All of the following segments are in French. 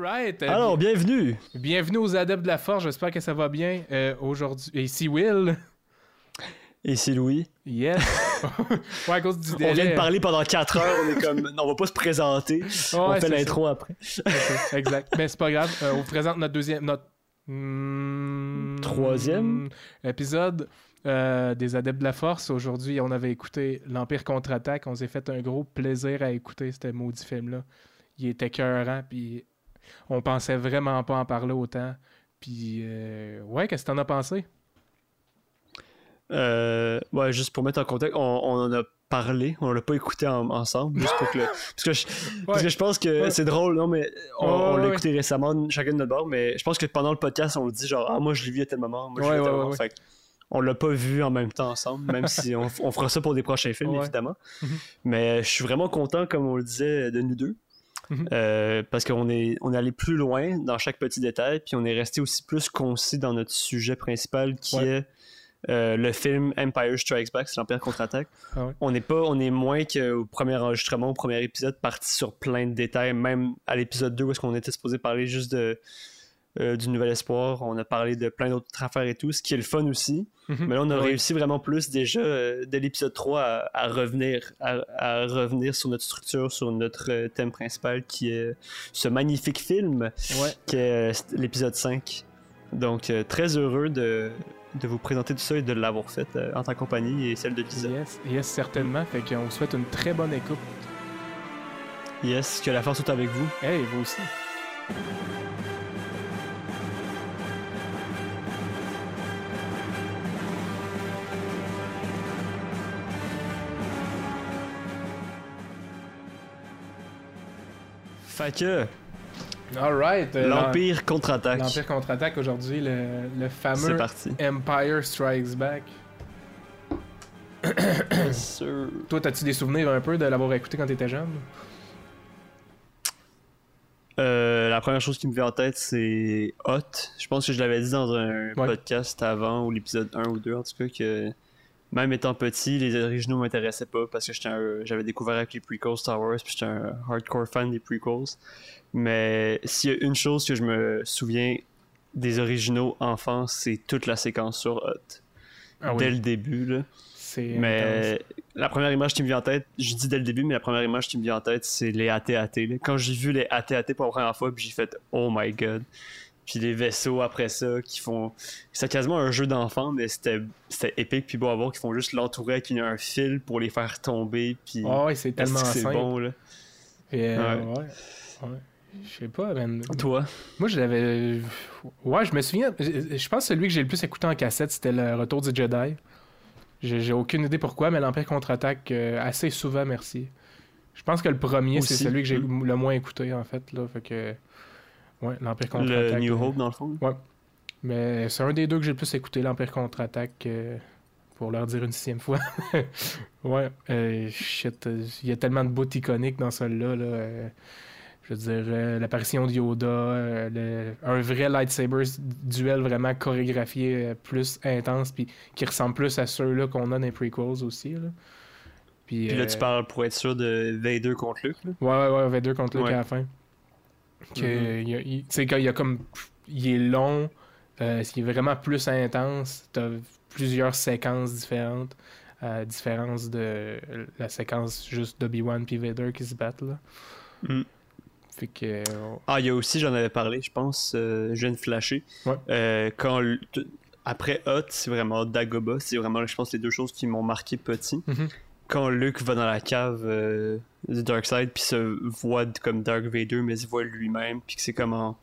Alright. Alors, bienvenue. bi- bienvenue aux Adeptes de la Force. J'espère que ça va bien euh, aujourd'hui. Et Ici Will. Ici Louis. Yes. ouais, à cause du On vient de parler pendant 4 heures, on est comme, non, on va pas se présenter. on Ouais, fait l'intro après. exact. Mais c'est pas grave. Euh, on vous présente notre deuxième. Notre. hmm, Troisième? épisode euh, des Adeptes de la Force. Aujourd'hui, on avait écouté l'Empire contre-attaque. On s'est fait un gros plaisir à écouter ce maudit film-là. Il était écœurant, puis on pensait vraiment pas en parler autant. Puis, euh, ouais, qu'est-ce que t'en as pensé? Euh, ouais, juste pour mettre en contexte, on, on en a parlé, on l'a pas écouté en- ensemble, juste pour que le- Parce que je, parce que je pense que Ouais. c'est drôle, non, mais on, l'a ouais. écouté récemment, chacun de notre bord, mais je pense que pendant le podcast, on le dit genre, ah, moi je l'ai vu à tel moment, moi je l'ai vu à tel moment. Fait on l'a pas vu en même temps ensemble, même si on, on fera ça pour des prochains films, évidemment. Mhm. Mais je suis vraiment content, comme on le disait, de nous deux. Mhm. Euh, parce qu'on est, on est allé plus loin dans chaque petit détail, puis on est resté aussi plus concis dans notre sujet principal qui Ouais. est euh, le film Empire Strikes Back, c'est l'Empire contre-attaque. Ah ouais. On n'est pas, on est moins qu'au premier enregistrement, au premier épisode, parti sur plein de détails, même à l'épisode 2 où est-ce qu'on était supposé parler juste de euh, du Nouvel Espoir, on a parlé de plein d'autres affaires et tout, ce qui est le fun aussi. Mhm. Mais là, on a réussi vraiment plus déjà euh, dès l'épisode 3 à, à revenir à, à revenir sur notre structure, sur notre euh, thème principal qui est ce magnifique film Ouais. qui est euh, l'épisode 5. Donc très heureux de, de vous présenter tout ça et de l'avoir fait en ta compagnie et celle de Lisa. Yes, yes, certainement. Fait qu'on vous souhaite une très bonne écoute. Yes, que la force soit avec vous. Hey, vous aussi. Fait que Alright. euh, l'Empire contre-attaque. L'Empire contre-attaque aujourd'hui, le, le fameux parti. Empire Strikes Back. Sûr. Toi, as-tu des souvenirs un peu de l'avoir écouté quand t'étais jeune? Euh, la première chose qui me vient en tête, c'est Hot. Je pense que je l'avais dit dans un Ouais. podcast avant, ou l'épisode 1 ou 2 en tout cas, que même étant petit, les originaux m'intéressaient pas parce que j'avais découvert avec les prequels Star Wars, puis j'étais un hardcore fan des prequels. Mais s'il y a une chose que je me souviens des originaux enfants, c'est toute la séquence sur Hot. Ah Dès le début, là. intense. Mais la première image qui me vient en tête, je dis dès le début, mais la première image qui me vient en tête, c'est les AT-AT. Quand j'ai vu les AT-AT pour la première fois, puis j'ai fait Oh my god. Puis les vaisseaux après ça qui font. C'était quasiment un jeu d'enfant, mais c'était épique, puis beau à voir, qui font juste l'entourer avec une- un fil pour les faire tomber, puis. Ouais, c'est tellement c'est simple. bon, là? Euh, Ouais. ouais. ouais. Je sais pas, man. Toi? Moi, je l'avais. Ouais, je me souviens. Je pense que celui que j'ai le plus écouté en cassette, c'était le Retour du Jedi. J'ai aucune idée pourquoi, mais l'Empire contre-attaque euh, assez souvent, merci. Je pense que le premier, c'est celui que j'ai Mm. le moins écouté, en fait. Là, fait que. Ouais, l'Empire Le contre-attaque. New euh, Hope, dans le fond Mais c'est un des deux que j'ai le plus écouté, l'Empire contre-attaque, euh, pour leur dire une sixième fois. ouais, euh, shit, il y a tellement de bouts iconiques dans celui-là. Là, euh, je veux dire, l'apparition de Yoda, le- un vrai lightsaber duel vraiment chorégraphié, plus intense, puis qui ressemble plus à ceux-là qu'on a dans les prequels aussi. Là. Puis, Puis là, tu parles pour être sûr de Vader contre Luke, là. Ouais, ouais, ouais, V2 contre Luke Ouais. à la fin. Que, Mhm. il y a- il- tu sais, quand il y a comme. Il est long, euh, il est vraiment plus intense. T'as plusieurs séquences différentes. À différence de la séquence juste d'Obi-Wan puis Vader qui se battent là. Mm. Fait que. euh, Ah, il y a aussi, j'en avais parlé, je pense, euh, je viens de flasher. Ouais. Euh, quand après Hot, c'est vraiment Dagoba, c'est vraiment, je pense, les deux choses qui m'ont marqué petit. Mhm. Quand Luke va dans la cave euh, du Darkseid, puis se voit comme Dark Vader, mais se voit lui-même, puis que c'est comme en-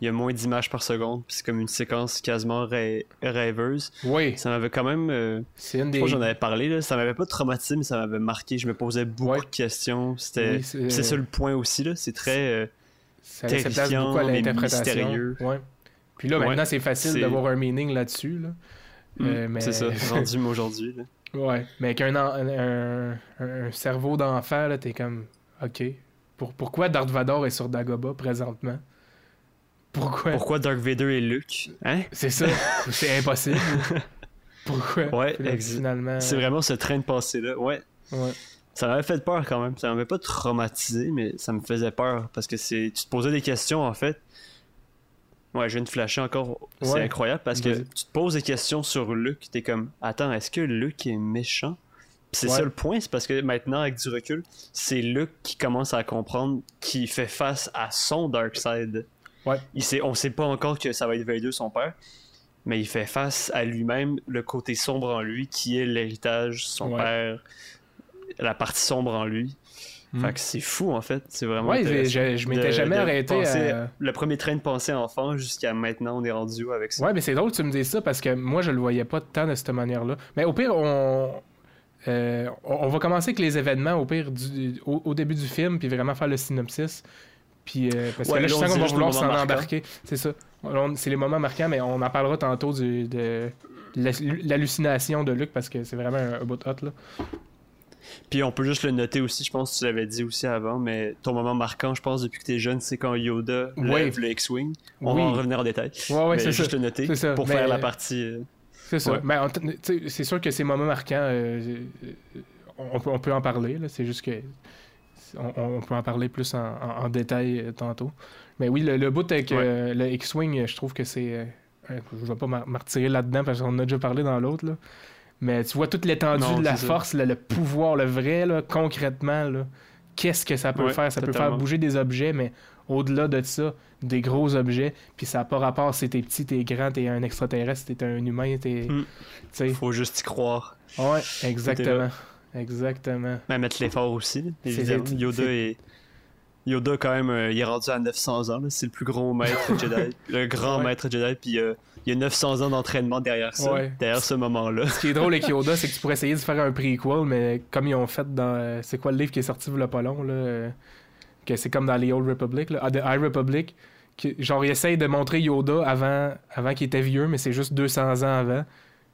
Il y a moins d'images par seconde, puis c'est comme une séquence quasiment rê- rêveuse. Oui, Ça m'avait quand même. euh, c'est une des. j'en avais parlé, là, ça m'avait pas traumatisé, mais ça m'avait marqué. Je me posais beaucoup Ouais. de questions. C'était. Oui, c'est- ça le point aussi, là. C'est très. euh, Ça terrifiant, beaucoup à l'interprétation. mystérieux. Ouais. Puis là, Ouais, maintenant, c'est facile d'avoir un meaning là-dessus. Là. Euh, Mm, mais- C'est ça, rendu aujourd'hui. Ouais, mais avec un, un, un- un cerveau d'enfer, là, t'es comme, ok. Pour, pourquoi Darth Vader est sur Dagobah présentement? Pourquoi? Pourquoi Dark Vader et Luke? Hein? C'est ça, c'est impossible. Pourquoi? Ouais, là, finalement. C'est vraiment ce train de passé-là. Ouais. Ouais. ça m'avait fait peur quand même. Ça m'avait pas traumatisé, mais ça me faisait peur parce que c'est tu te posais des questions en fait. Ouais, je viens de flasher encore. C'est Ouais. incroyable parce que tu te poses des questions sur Luke. T'es comme, attends, est-ce que Luke est méchant? Puis c'est Ouais. ça le point, c'est parce que maintenant, avec du recul, c'est Luke qui commence à comprendre qu'il fait face à son dark side. Ouais. Il sait, on sait pas encore que ça va être Vader, son père, mais il fait face à lui-même, le côté sombre en lui, qui est l'héritage, son Ouais. père, la partie sombre en lui. Fait que c'est fou, en fait. C'est vraiment Ouais, je, je m'étais de- jamais de arrêté penser- à... Le premier train de pensée enfant jusqu'à maintenant, on est rendu où avec ça? Ouais, mais c'est drôle que tu me dises ça parce que moi, je le voyais pas tant de cette manière-là. Mais au pire, on... euh, on va commencer avec les événements au pire du... au, au début du film, puis vraiment faire le synopsis. Puis, euh, parce Ouais, que là, je sens qu'on va vouloir s'en embarquer. C'est ça. C'est les moments marquants, mais on en parlera tantôt du, de l'hallu- l'hallucination de Luke parce que c'est vraiment un, un bout hot, là. Puis on peut juste le noter aussi, je pense que tu l'avais dit aussi avant, mais ton moment marquant, je pense, depuis que t'es jeune, c'est quand Yoda Ouais. lève le X-Wing. On Oui. va en revenir en détail. Ouais, ouais, c'est juste ça. le noter ça, pour mais- faire la partie. euh, C'est ça. Mais tu c'est sûr que ces moments marquants, euh, euh, on, peut, on peut en parler. C'est juste que on, on peut en parler plus en, en- en détail tantôt. Mais oui, le, le bout avec euh, le X-Wing, je trouve que c'est. je vais pas retirer là-dedans parce qu'on en a déjà parlé dans l'autre. Mais tu vois toute l'étendue de la force, le, le pouvoir, le vrai, là, concrètement. là, Qu'est-ce que ça peut Ouais, faire? Ça peut faire bouger des objets, mais au-delà de ça, des gros objets. Puis ça n'a pas rapport si t'es petit, t'es grand, t'es un extraterrestre, t'es un humain, t'es. Mm. Faut juste y croire. Ouais, exactement. Exactement. Mais mettre l'effort aussi, évidemment. Yoda est. Yoda, quand même, euh, il est rendu à 900 ans. C'est le plus gros maître Jedi. Le grand Ouais. maître Jedi. Puis euh, il y a 900 ans d'entraînement derrière ça. Ouais. Derrière ce moment-là. Ce qui est drôle avec Yoda, c'est que tu pourrais essayer de faire un prequel, mais comme ils ont fait dans. euh, C'est quoi le livre qui est sorti il pas long, là Que c'est comme dans les Old Republic, là, ah, The High Republic. que- genre, ils essayent de montrer Yoda avant, avant qu'il était vieux, mais c'est juste 200 ans avant,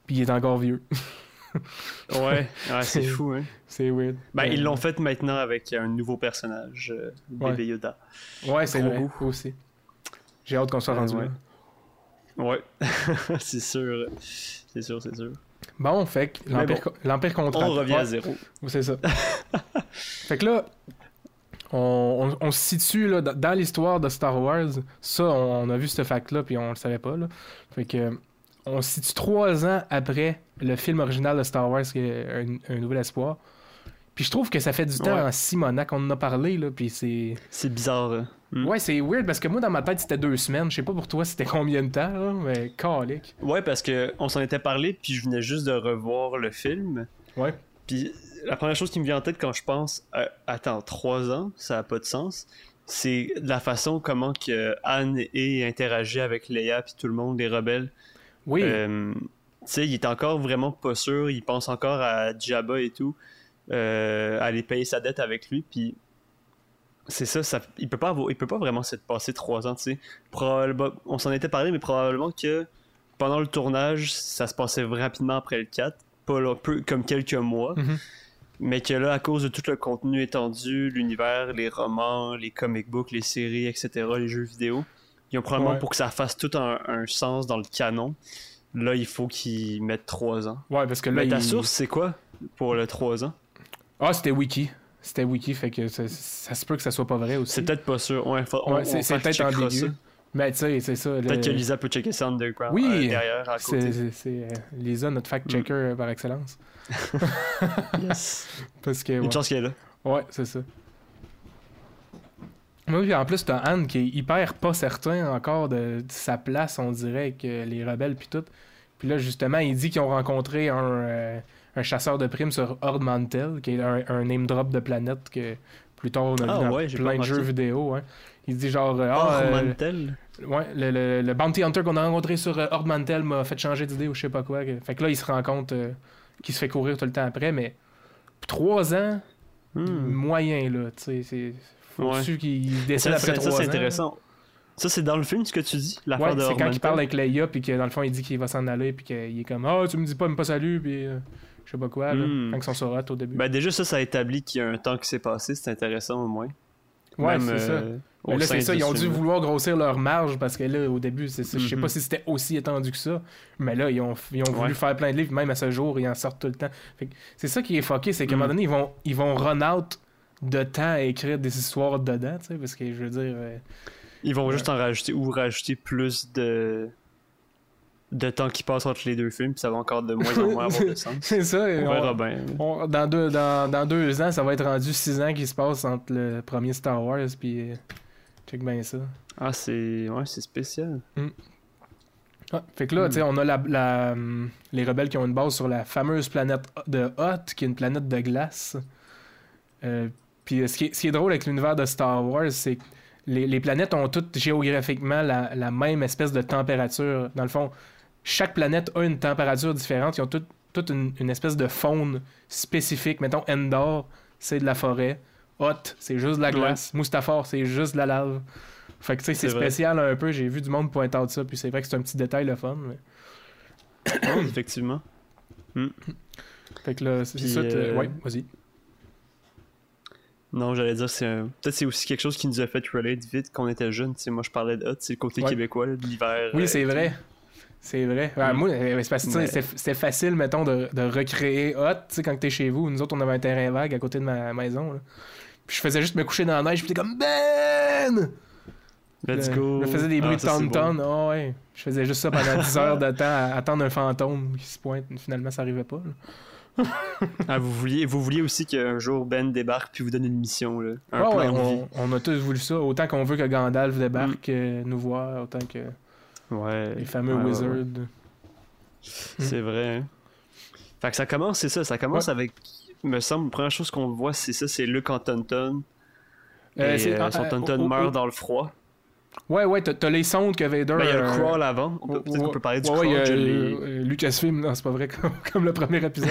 puis il est encore vieux. Ouais, ouais c'est fou, hein. c'est weird. Ben, Euh, ils l'ont fait maintenant avec un nouveau personnage, euh, Ouais. bébé Yoda. Ouais, c'est vrai, Grogu. aussi. J'ai hâte qu'on soit Euh, rendu ouais. là. Ouais, c'est sûr. C'est sûr, c'est sûr. Bon, fait que l'Empire l'Empire contre On revient à zéro. C'est ça. fait que là, on, on- on se situe là, dans, dans l'histoire de Star Wars. Ça, on, on a vu ce fact-là, puis on le savait pas. Là. Fait que on se situe trois ans après le film original de Star Wars, qui est un, un Nouvel Espoir. Puis je trouve que ça fait du temps Ouais. en Simonac, on en a parlé, là, puis c'est... C'est bizarre. hein. Mm. Ouais, c'est weird, parce que moi, dans ma tête, c'était deux semaines. Je sais pas pour toi, c'était combien de temps, là, mais calique. Ouais, parce que on s'en était parlé, puis je venais juste de revoir le film. Ouais. Puis la première chose qui me vient en tête quand je pense, euh, attends, trois ans, ça a pas de sens. C'est la façon comment que Anne et interagit avec Leia puis tout le monde, les rebelles. Oui, Euh, tu sais, il est encore vraiment pas sûr. Il pense encore à Jabba et tout, euh, aller payer sa dette avec lui. Puis c'est ça, ça, il peut pas avoir- il peut pas vraiment se passer trois ans. Tu sais, Probable- on s'en était parlé, mais probablement que pendant le tournage, ça se passait rapidement après le 4, pas là, peu comme quelques mois. Mhm. Mais que là, à cause de tout le contenu étendu, l'univers, les romans, les comic books, les séries, etc., les jeux vidéo, ils ont probablement Ouais. pour que ça fasse tout un, un sens dans le canon. Là, il faut qu'ils mettent 3 ans. ouais, parce que là, Mais ta il- source, c'est quoi pour le 3 ans? Ah, c'était Wiki. C'était Wiki, fait que ça, ça se peut que ça soit pas vrai aussi. C'est peut-être pas sûr. Ouais, c'est peut-être ambigu. ça. Mais tu sais, c'est ça. le- Peut-être que Lisa peut checker ça underground Oui, euh, derrière à C'est côté. c'est- c'est, euh, Lisa, notre fact-checker euh, par excellence. Yes. Parce que, ouais, Une chance qu'elle est là. ouais c'est ça. Oui, puis en plus, t'as Anne qui est hyper pas certain encore de, de sa place, on dirait, avec euh, les rebelles puis tout. Puis là, justement, il dit qu'ils ont rencontré un, euh, un chasseur de primes sur Horde Mantel, qui est un, un name drop de planète que plus tard on a Ah vu dans ouais, plein de jeux vidéo. hein. Il dit genre, euh, Mantel. Ouais, le, le, le Bounty Hunter qu'on a rencontré sur euh, Horde Mantel m'a fait changer d'idée ou je sais pas quoi. que- Fait que là, il se rend compte qu'il se fait courir tout le temps après, mais trois ans, Hmm. moyen, là, tu sais, c'est... Ouais. Faut-tu qu'il Ça, décide après trois ans? c'est intéressant. Ça, c'est dans le film, ce que tu dis L'affaire Ouais, de c'est quand il parle avec Leia, puis que dans le fond, il dit qu'il va s'en aller, puis qu'il est comme « Ah, tu me dis pas, même pas salut, puis euh, je sais pas quoi, là. Hmm. Quand ils sont sur au début. Ben déjà ça, ça établit qu'il y a un temps qui s'est passé, c'est intéressant au moins. Ouais, Même, c'est ça. euh, Mais là, c'est ça, ils ont dû vouloir grossir leur marge parce que là, au début, c'est ça, je sais Mhm. pas si c'était aussi étendu que ça, mais là, ils ont, ils ont voulu Ouais. faire plein de livres, même à ce jour, ils en sortent tout le temps. Fait que c'est ça qui est fucké, c'est qu'à un Mhm. moment donné, ils vont, ils vont run out de temps à écrire des histoires dedans, tu sais, parce que je veux dire. euh, Ils vont juste en rajouter ou rajouter plus de de temps qui passe entre les deux films, puis ça va encore de moins en moins avoir de sens. c'est ça. On on- verra bien. on- dans, deux, dans, dans deux ans, ça va être rendu six ans qui se passent entre le premier Star Wars puis. euh, check bien ça. Ah, c'est ouais, c'est spécial. Ah, fait que là, tu sais, on a la, la, les rebelles qui ont une base sur la fameuse planète de Hoth, qui est une planète de glace. Euh, puis euh, ce qui, est, ce qui est drôle avec l'univers de Star Wars, c'est que les, les planètes ont toutes géographiquement la, la même espèce de température. Dans le fond, chaque planète a une température différente. Ils ont toutes toute une, une espèce de faune spécifique. Mettons, Endor, c'est de la forêt. Hoth, c'est juste de la glace. Mustafar, c'est juste de la lave. Fait que tu sais, c'est vrai. spécial un peu. J'ai vu du monde pointer out ça. Puis c'est vrai que c'est un petit détail le fun. mais- Ouais, effectivement. Fait que là, c'est ça. t'as- euh, Ouais, vas-y. Non, j'allais dire, c'est un- peut-être c'est aussi quelque chose qui nous a fait relate vite quand on était jeunes. Tu sais, moi, je parlais de hot, c'est le côté Ouais. québécois, là, de l'hiver. Oui, euh, c'est vrai. C'est vrai. Ouais, Mm. Moi, euh, c'était c'était facile, mettons, de, de recréer Hot, tu sais, quand t'es chez vous. Nous autres, on avait un terrain vague à côté de ma maison. là. Puis je faisais juste me coucher dans la neige, puis t'es comme Ben! Let's go. Je faisais des bruits Ah, de ton-ton. beau. Ah ouais. Je faisais juste ça pendant 10 heures de temps à attendre un fantôme qui se pointe. Finalement, ça arrivait pas. là. Ah, vous vouliez, vous vouliez aussi qu'un jour Ben débarque puis vous donne une mission, là. Un Ah ouais, on, on a tous voulu ça. Autant qu'on veut que Gandalf débarque Mm. euh, nous voir, autant que Ouais. les fameux Ouais, wizards. ouais. C'est vrai, hein. Fait que ça commence, c'est ça, ça commence avec. Me semble, la première chose qu'on voit, c'est ça, c'est Luke en Tonton. Euh, et euh, son Tonton oh, meurt dans le froid. Ouais, ouais, t'as les sondes que Vader. Ben, il y a le euh, crawl avant. Peut-être qu'on peut parler du ouais, crawl. ouais, je euh, euh, Lucasfilm, non, c'est pas vrai, comme, comme le premier épisode.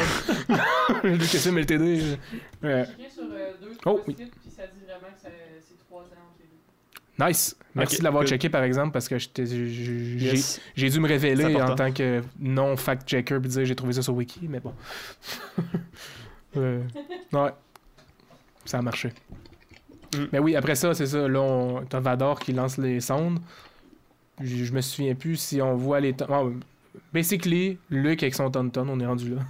Lucasfilm LTD. euh, J'ai sur euh, deux, Oh, oui. sites, puis ça dit vraiment que ça- c'est trois ans entre les deux. nice. Merci de l'avoir checké, par exemple, parce que j'étais- j'ai Yes. dû me révéler en important. tant que non-fact-checker puis dire j'ai trouvé ça sur Wiki, mais bon. Euh, ouais. Ça a marché. Mm. Mais oui, après ça, c'est ça. Là, on... t'as Vador qui lance les sondes. Je, je me souviens plus si on voit les. Ah, basically, Luke avec son tonton, on est rendu là.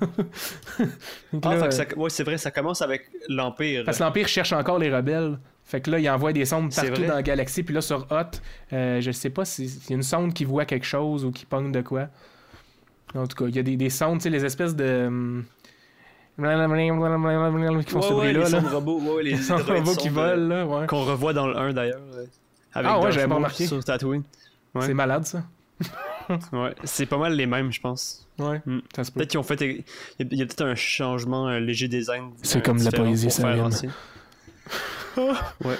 Donc Ah, là, ça- ouais, c'est vrai, ça commence avec l'Empire. parce que l'Empire cherche encore les rebelles. Fait que là, il envoie des sondes partout dans la galaxie. Puis là, sur Hot, euh, je sais pas si- s'il y a une sonde qui voit quelque chose ou qui pogne de quoi. En tout cas, il y a des, des sondes, tu sais, les espèces de. hum, qui font Ouais, ce ouais, les là. de robots, ouais, les, Les robots qui volent, ouais. euh, Qu'on revoit dans le 1 d'ailleurs. euh, Avec Ah ouais, j'avais pas remarqué. Sur Tatooine. Ouais. C'est malade, ça. Ouais, c'est pas mal les mêmes, je pense. Ouais, peut. Peut-être qu'ils ont fait. Il y a, peut-être un changement, un léger design. C'est euh, comme la poésie, ça ouais.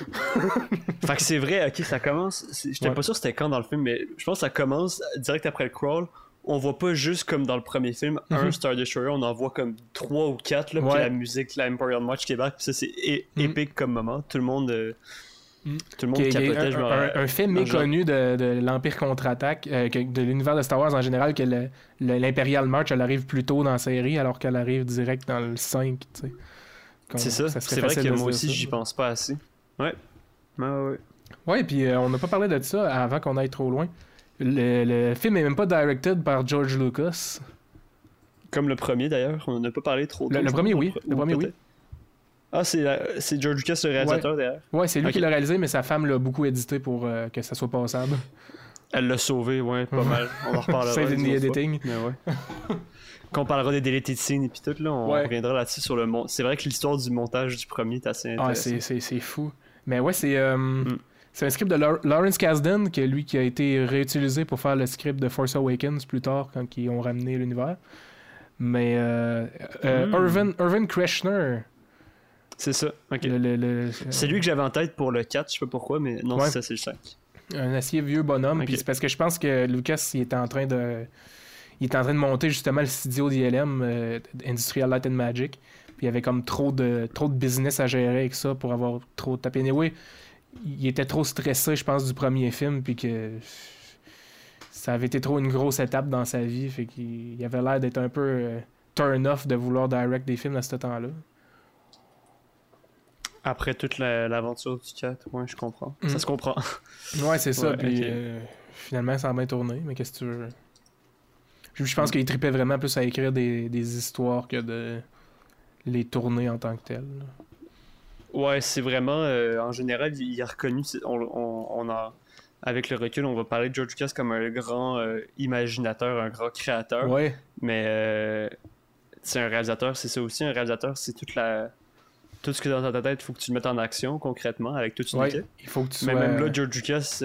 fait que c'est vrai, ok, ça commence. c'est- J'étais Ouais. pas sûr c'était quand dans le film, mais je pense que ça commence direct après le crawl. On voit pas juste comme dans le premier film un Mhm. Star Destroyer, on en voit comme trois ou quatre, là, puis la musique, la Imperial March qui puis ça c'est Mhm. épique comme moment. Tout le monde, euh, Mhm. tout le monde est- est capotait. je un, fait méconnu de, de l'Empire contre-attaque, euh, de l'univers de Star Wars en général, que l'Imperial March, elle arrive plus tôt dans la série, alors qu'elle arrive direct dans le 5, tu sais. Comme- C'est ça. serait C'est vrai que moi aussi, ça. j'y pense pas assez. Ouais. Ouais, ouais. Ouais, puis euh, on n'a pas parlé de ça avant qu'on aille trop loin. Le, le film est même pas directed par George Lucas. Comme le premier d'ailleurs, on en a pas parlé trop. Le- le premier, oui. ou Le premier, oui. Ah, c'est la- c'est George Lucas, le réalisateur derrière. Ouais, c'est lui qui l'a réalisé, mais sa femme l'a beaucoup édité pour euh, que ça soit passable. Elle l'a sauvé, ouais, pas Ouais. mal. On en reparlera. Save in une the editing. Mais ouais. Quand on parlera des deleted scenes et puis tout, là, on Ouais. reviendra là-dessus sur le mon... C'est vrai que l'histoire du montage du premier est assez Ah, intéressante. c'est- c'est c'est fou. Mais ouais, c'est euh, Mm. C'est un script de Lawrence Kasdan, qui est lui qui a été réutilisé pour faire le script de Force Awakens plus tard, quand ils ont ramené l'univers. Mais euh, euh, Mm. Irvin, Irvin Kreshner, C'est ça, ok. le- C'est lui que j'avais en tête pour le 4, je sais pas pourquoi, mais non, Ouais. c'est ça, c'est le 5. un assez vieux bonhomme. Puis c'est parce que je pense que Lucas, il était en train de, il était en train de monter justement le studio d'ILM, euh, Industrial Light and Magic. Puis il y avait comme trop de, trop de business à gérer avec ça pour avoir trop tapé. Anyway, il était trop stressé, je pense, du premier film, puis que ça avait été trop une grosse étape dans sa vie. Fait qu'il il avait l'air d'être un peu euh, turn off de vouloir direct des films à ce temps-là. Après toute la- l'aventure du 4, ouais, je comprends. Mhm. Ça se comprend. Ouais, c'est ça. Ouais, puis euh, finalement, ça a bien tourné. Mais qu'est-ce que tu veux? Je, je pense qu'il tripait vraiment plus à écrire des, des histoires que de les tourner en tant que telles. là. Ouais, c'est vraiment. euh, en général, il est reconnu. On, on, on a, avec le recul, on va parler de George Lucas comme un grand euh, imaginateur, un grand créateur. Ouais, Mais euh, c'est un réalisateur, c'est ça aussi. Un réalisateur, c'est toute la. Tout ce que dans ta tête, il faut que tu le mettes en action concrètement avec toute une ouais. équipe. Il faut que tu Mais sois. même là, George Lucas.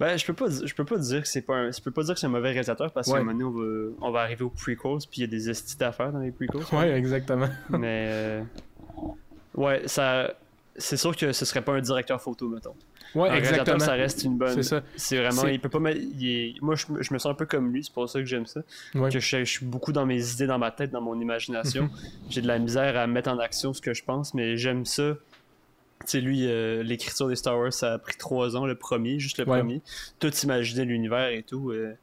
Ben, je peux pas, je peux pas dire que c'est pas un, je peux pas dire que c'est un mauvais réalisateur parce qu'à un moment donné, on va, on va arriver aux prequels puis il y a des estis d'affaires dans les prequels. Ouais, exactement. Mais euh, ouais, ça, c'est sûr que ce serait pas un directeur photo, mettons. Ouais, un exactement. ça reste une bonne. C'est ça. C'est vraiment, il peut pas mettre. il est- Moi, je, me- je me sens un peu comme lui, c'est pour ça que j'aime ça. Ouais. Que je, je suis beaucoup dans mes idées, dans ma tête, dans mon imagination. J'ai de la misère à mettre en action ce que je pense, mais j'aime ça. Tu sais, lui, euh, l'écriture des Star Wars, ça a pris trois ans, le premier, juste le Ouais. premier. Tout imaginer l'univers et tout. euh,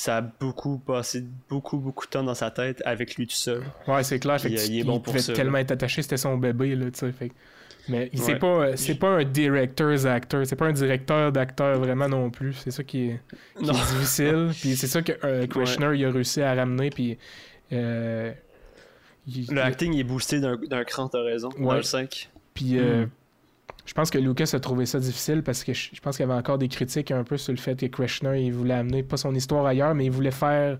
ça a beaucoup passé beaucoup, beaucoup de temps dans sa tête avec lui tout seul. Ouais, c'est clair. Puis, que euh, il est bon pour pouvait ça, tellement être attaché, c'était son bébé, là, tu sais. Fait Mais c'est Ouais. pas, euh, c'est pas un director's actor, c'est pas un directeur d'acteur vraiment non plus. C'est ça qui est, qui Non. est difficile. Puis c'est ça que euh, Kushner il a réussi à ramener. Puis euh, il- Le acting il est boosté d'un cran, t'as raison, dans Ouais. le 5. Puis euh, Mm. Je pense que Lucas a trouvé ça difficile parce que je, pense qu'il y avait encore des critiques un peu sur le fait que Kushner il voulait amener pas son histoire ailleurs, mais il voulait faire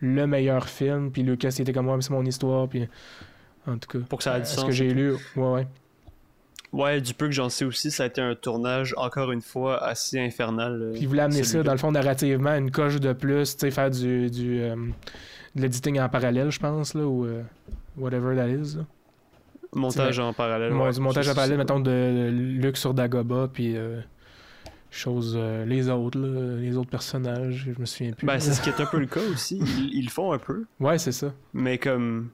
le meilleur film. Puis Lucas il était comme moi, c'est mon histoire. Puis en tout cas, Pour que ça ait euh, du ce sens. que j'ai lu, ouais, ouais. Ouais, du peu que j'en sais aussi, ça a été un tournage, encore une fois, assez infernal. euh, Puis il voulait amener ça, dans le fond, narrativement, une coche de plus, tu sais, faire du, du euh, de l'editing en parallèle, je pense, là, ou euh, whatever that is. là. Montage en parallèle. Mon- ouais, du montage en parallèle, mettons, de Luke sur Dagoba, puis euh, euh, les autres, là, les autres personnages, je me souviens plus. Ben, c'est ce qui est un peu le cas aussi. Ils, ils le font un peu, Ouais, c'est ça. mais comme.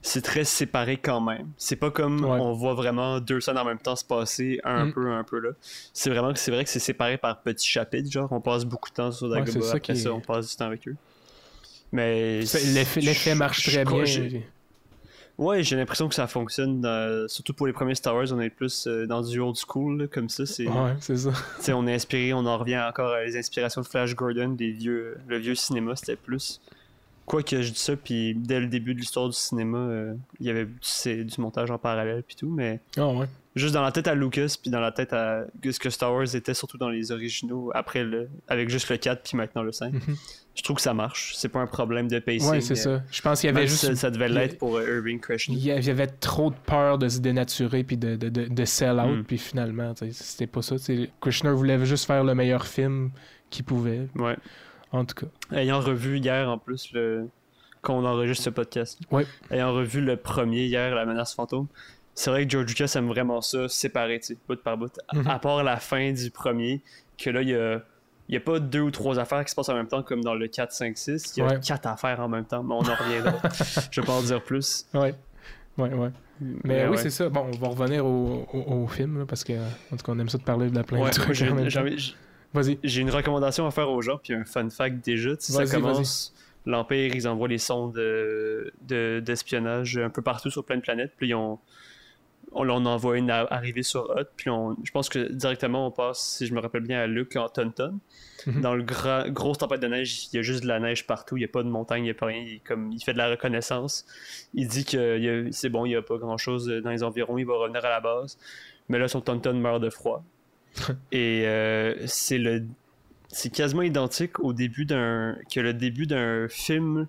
C'est très séparé quand même. C'est pas comme Ouais. on voit vraiment deux scènes en même temps se passer, un Mm. peu, un peu là. C'est vraiment que c'est vrai que c'est séparé par petits chapitres, genre on passe beaucoup de temps sur ça après ça on passe du temps avec eux. Mais L'effet marche très je- bien. Ouais, j'ai l'impression que ça fonctionne, dans- surtout pour les premiers Star Wars, on est plus euh, dans du old school, là, comme ça. C'est, Ouais, c'est ça. tu sais, on est inspiré, on en revient encore à les inspirations de Flash Gordon, des vieux, le vieux cinéma, c'était plus. Quoi que je dis ça, puis dès le début de l'histoire du cinéma, euh, il y avait du montage en parallèle puis tout, mais Ah ouais. juste dans la tête à Lucas, puis dans la tête à ce que Star Wars était, surtout dans les originaux, après le, avec juste le 4 puis maintenant le 5. Mhm. Je trouve que ça marche. C'est pas un problème de pacing. Ouais, c'est ça. Je pense qu'il y avait juste. ça, ça devait l'être pour euh, Irving Krishna. Il y avait- trop de peur de se dénaturer puis de, de, de, de sell out, Mm. puis finalement, c'était pas ça. Kushner voulait juste faire le meilleur film qu'il pouvait, Ouais. En tout cas. Ayant revu hier en plus le quand on enregistre ce podcast. Ouais. Ayant revu le premier hier, La menace fantôme. C'est vrai que George Lucas aime vraiment ça, séparé, tu sais, bout par bout. À- Mhm. À part la fin du premier, que là, il y a, il y a pas deux ou trois affaires qui se passent en même temps comme dans le 4, 5, 6. Il y a Ouais. quatre affaires en même temps, mais on en reviendra. Je vais pas en dire plus. Ouais. Ouais, ouais. Mais oui, ouais. c'est ça. Bon, on va revenir au, au, au film, là, parce que, en tout cas, on aime ça de parler de la plein Ouais, de trucs. J'ai- Vas-y. Une recommandation à faire aux gens, puis un fun fact déjà. Sais, ça commence, l'Empire, ils envoient les sondes de- de- d'espionnage un peu partout sur plein de planètes, puis ont- on en envoie une à- arriver sur Hoth, puis on, je pense que directement on passe, si je me rappelle bien, à Luke en Taunton. Mhm. Dans le grand, grosse tempête de neige, il y a juste de la neige partout, il n'y a pas de montagne, il n'y a pas rien. Il, comme, il fait de la reconnaissance. Il dit que il y a- c'est bon, il n'y a pas grand chose dans les environs, il va revenir à la base. Mais là, son Taunton meurt de froid. Et euh, c'est le c'est quasiment identique au début d'un que le début d'un film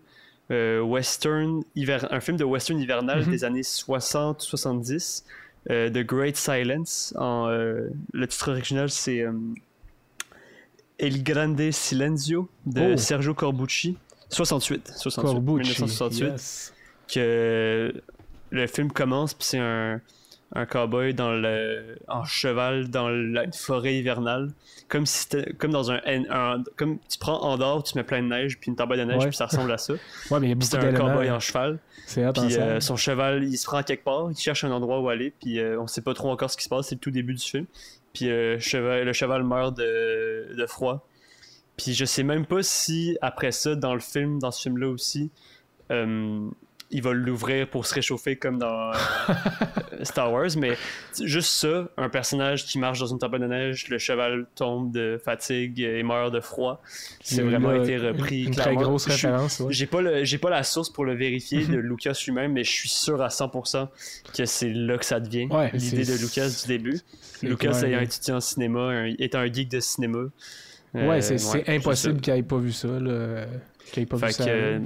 euh, western hiver, un film de western hivernal Mhm. des années 60 70 euh, The Great Silence en le titre original c'est El Grande Silenzio de Oh. Sergio Corbucci 68 68 Corbucci. 1968 yes. que le film commence puis c'est un un cowboy dans le en cheval dans la une forêt hivernale comme si comme dans un, un- comme tu prends Andorre tu mets plein de neige puis une tempête de neige Ouais. puis ça ressemble à ça Ouais, mais c'est un cowboy d'éléments. en cheval C'est puis ensemble. euh, son cheval il se prend quelque part il cherche un endroit où aller puis euh, on sait pas trop encore ce qui se passe c'est le tout début du film puis euh, cheval, le cheval meurt de, de froid puis je sais même pas si après ça dans le film dans ce film là aussi euh, il va l'ouvrir pour se réchauffer comme dans euh, Star Wars, mais juste ça, un personnage qui marche dans une tempête de neige, le cheval tombe de fatigue et meurt de froid, c'est vraiment été repris. Une très grosse référence. ouais. J'ai pas, le- j'ai pas la source pour le vérifier de Lucas lui-même, mais je suis sûr à 100% que c'est là que ça devient. Ouais, L'idée de Lucas du début. Lucas ayant étudié en cinéma, un- étant un geek de cinéma. Ouais, Euh, c'est c'est impossible qu'il ait pas vu ça. Là. Qu'il ait pas Fait vu ça. que, euh,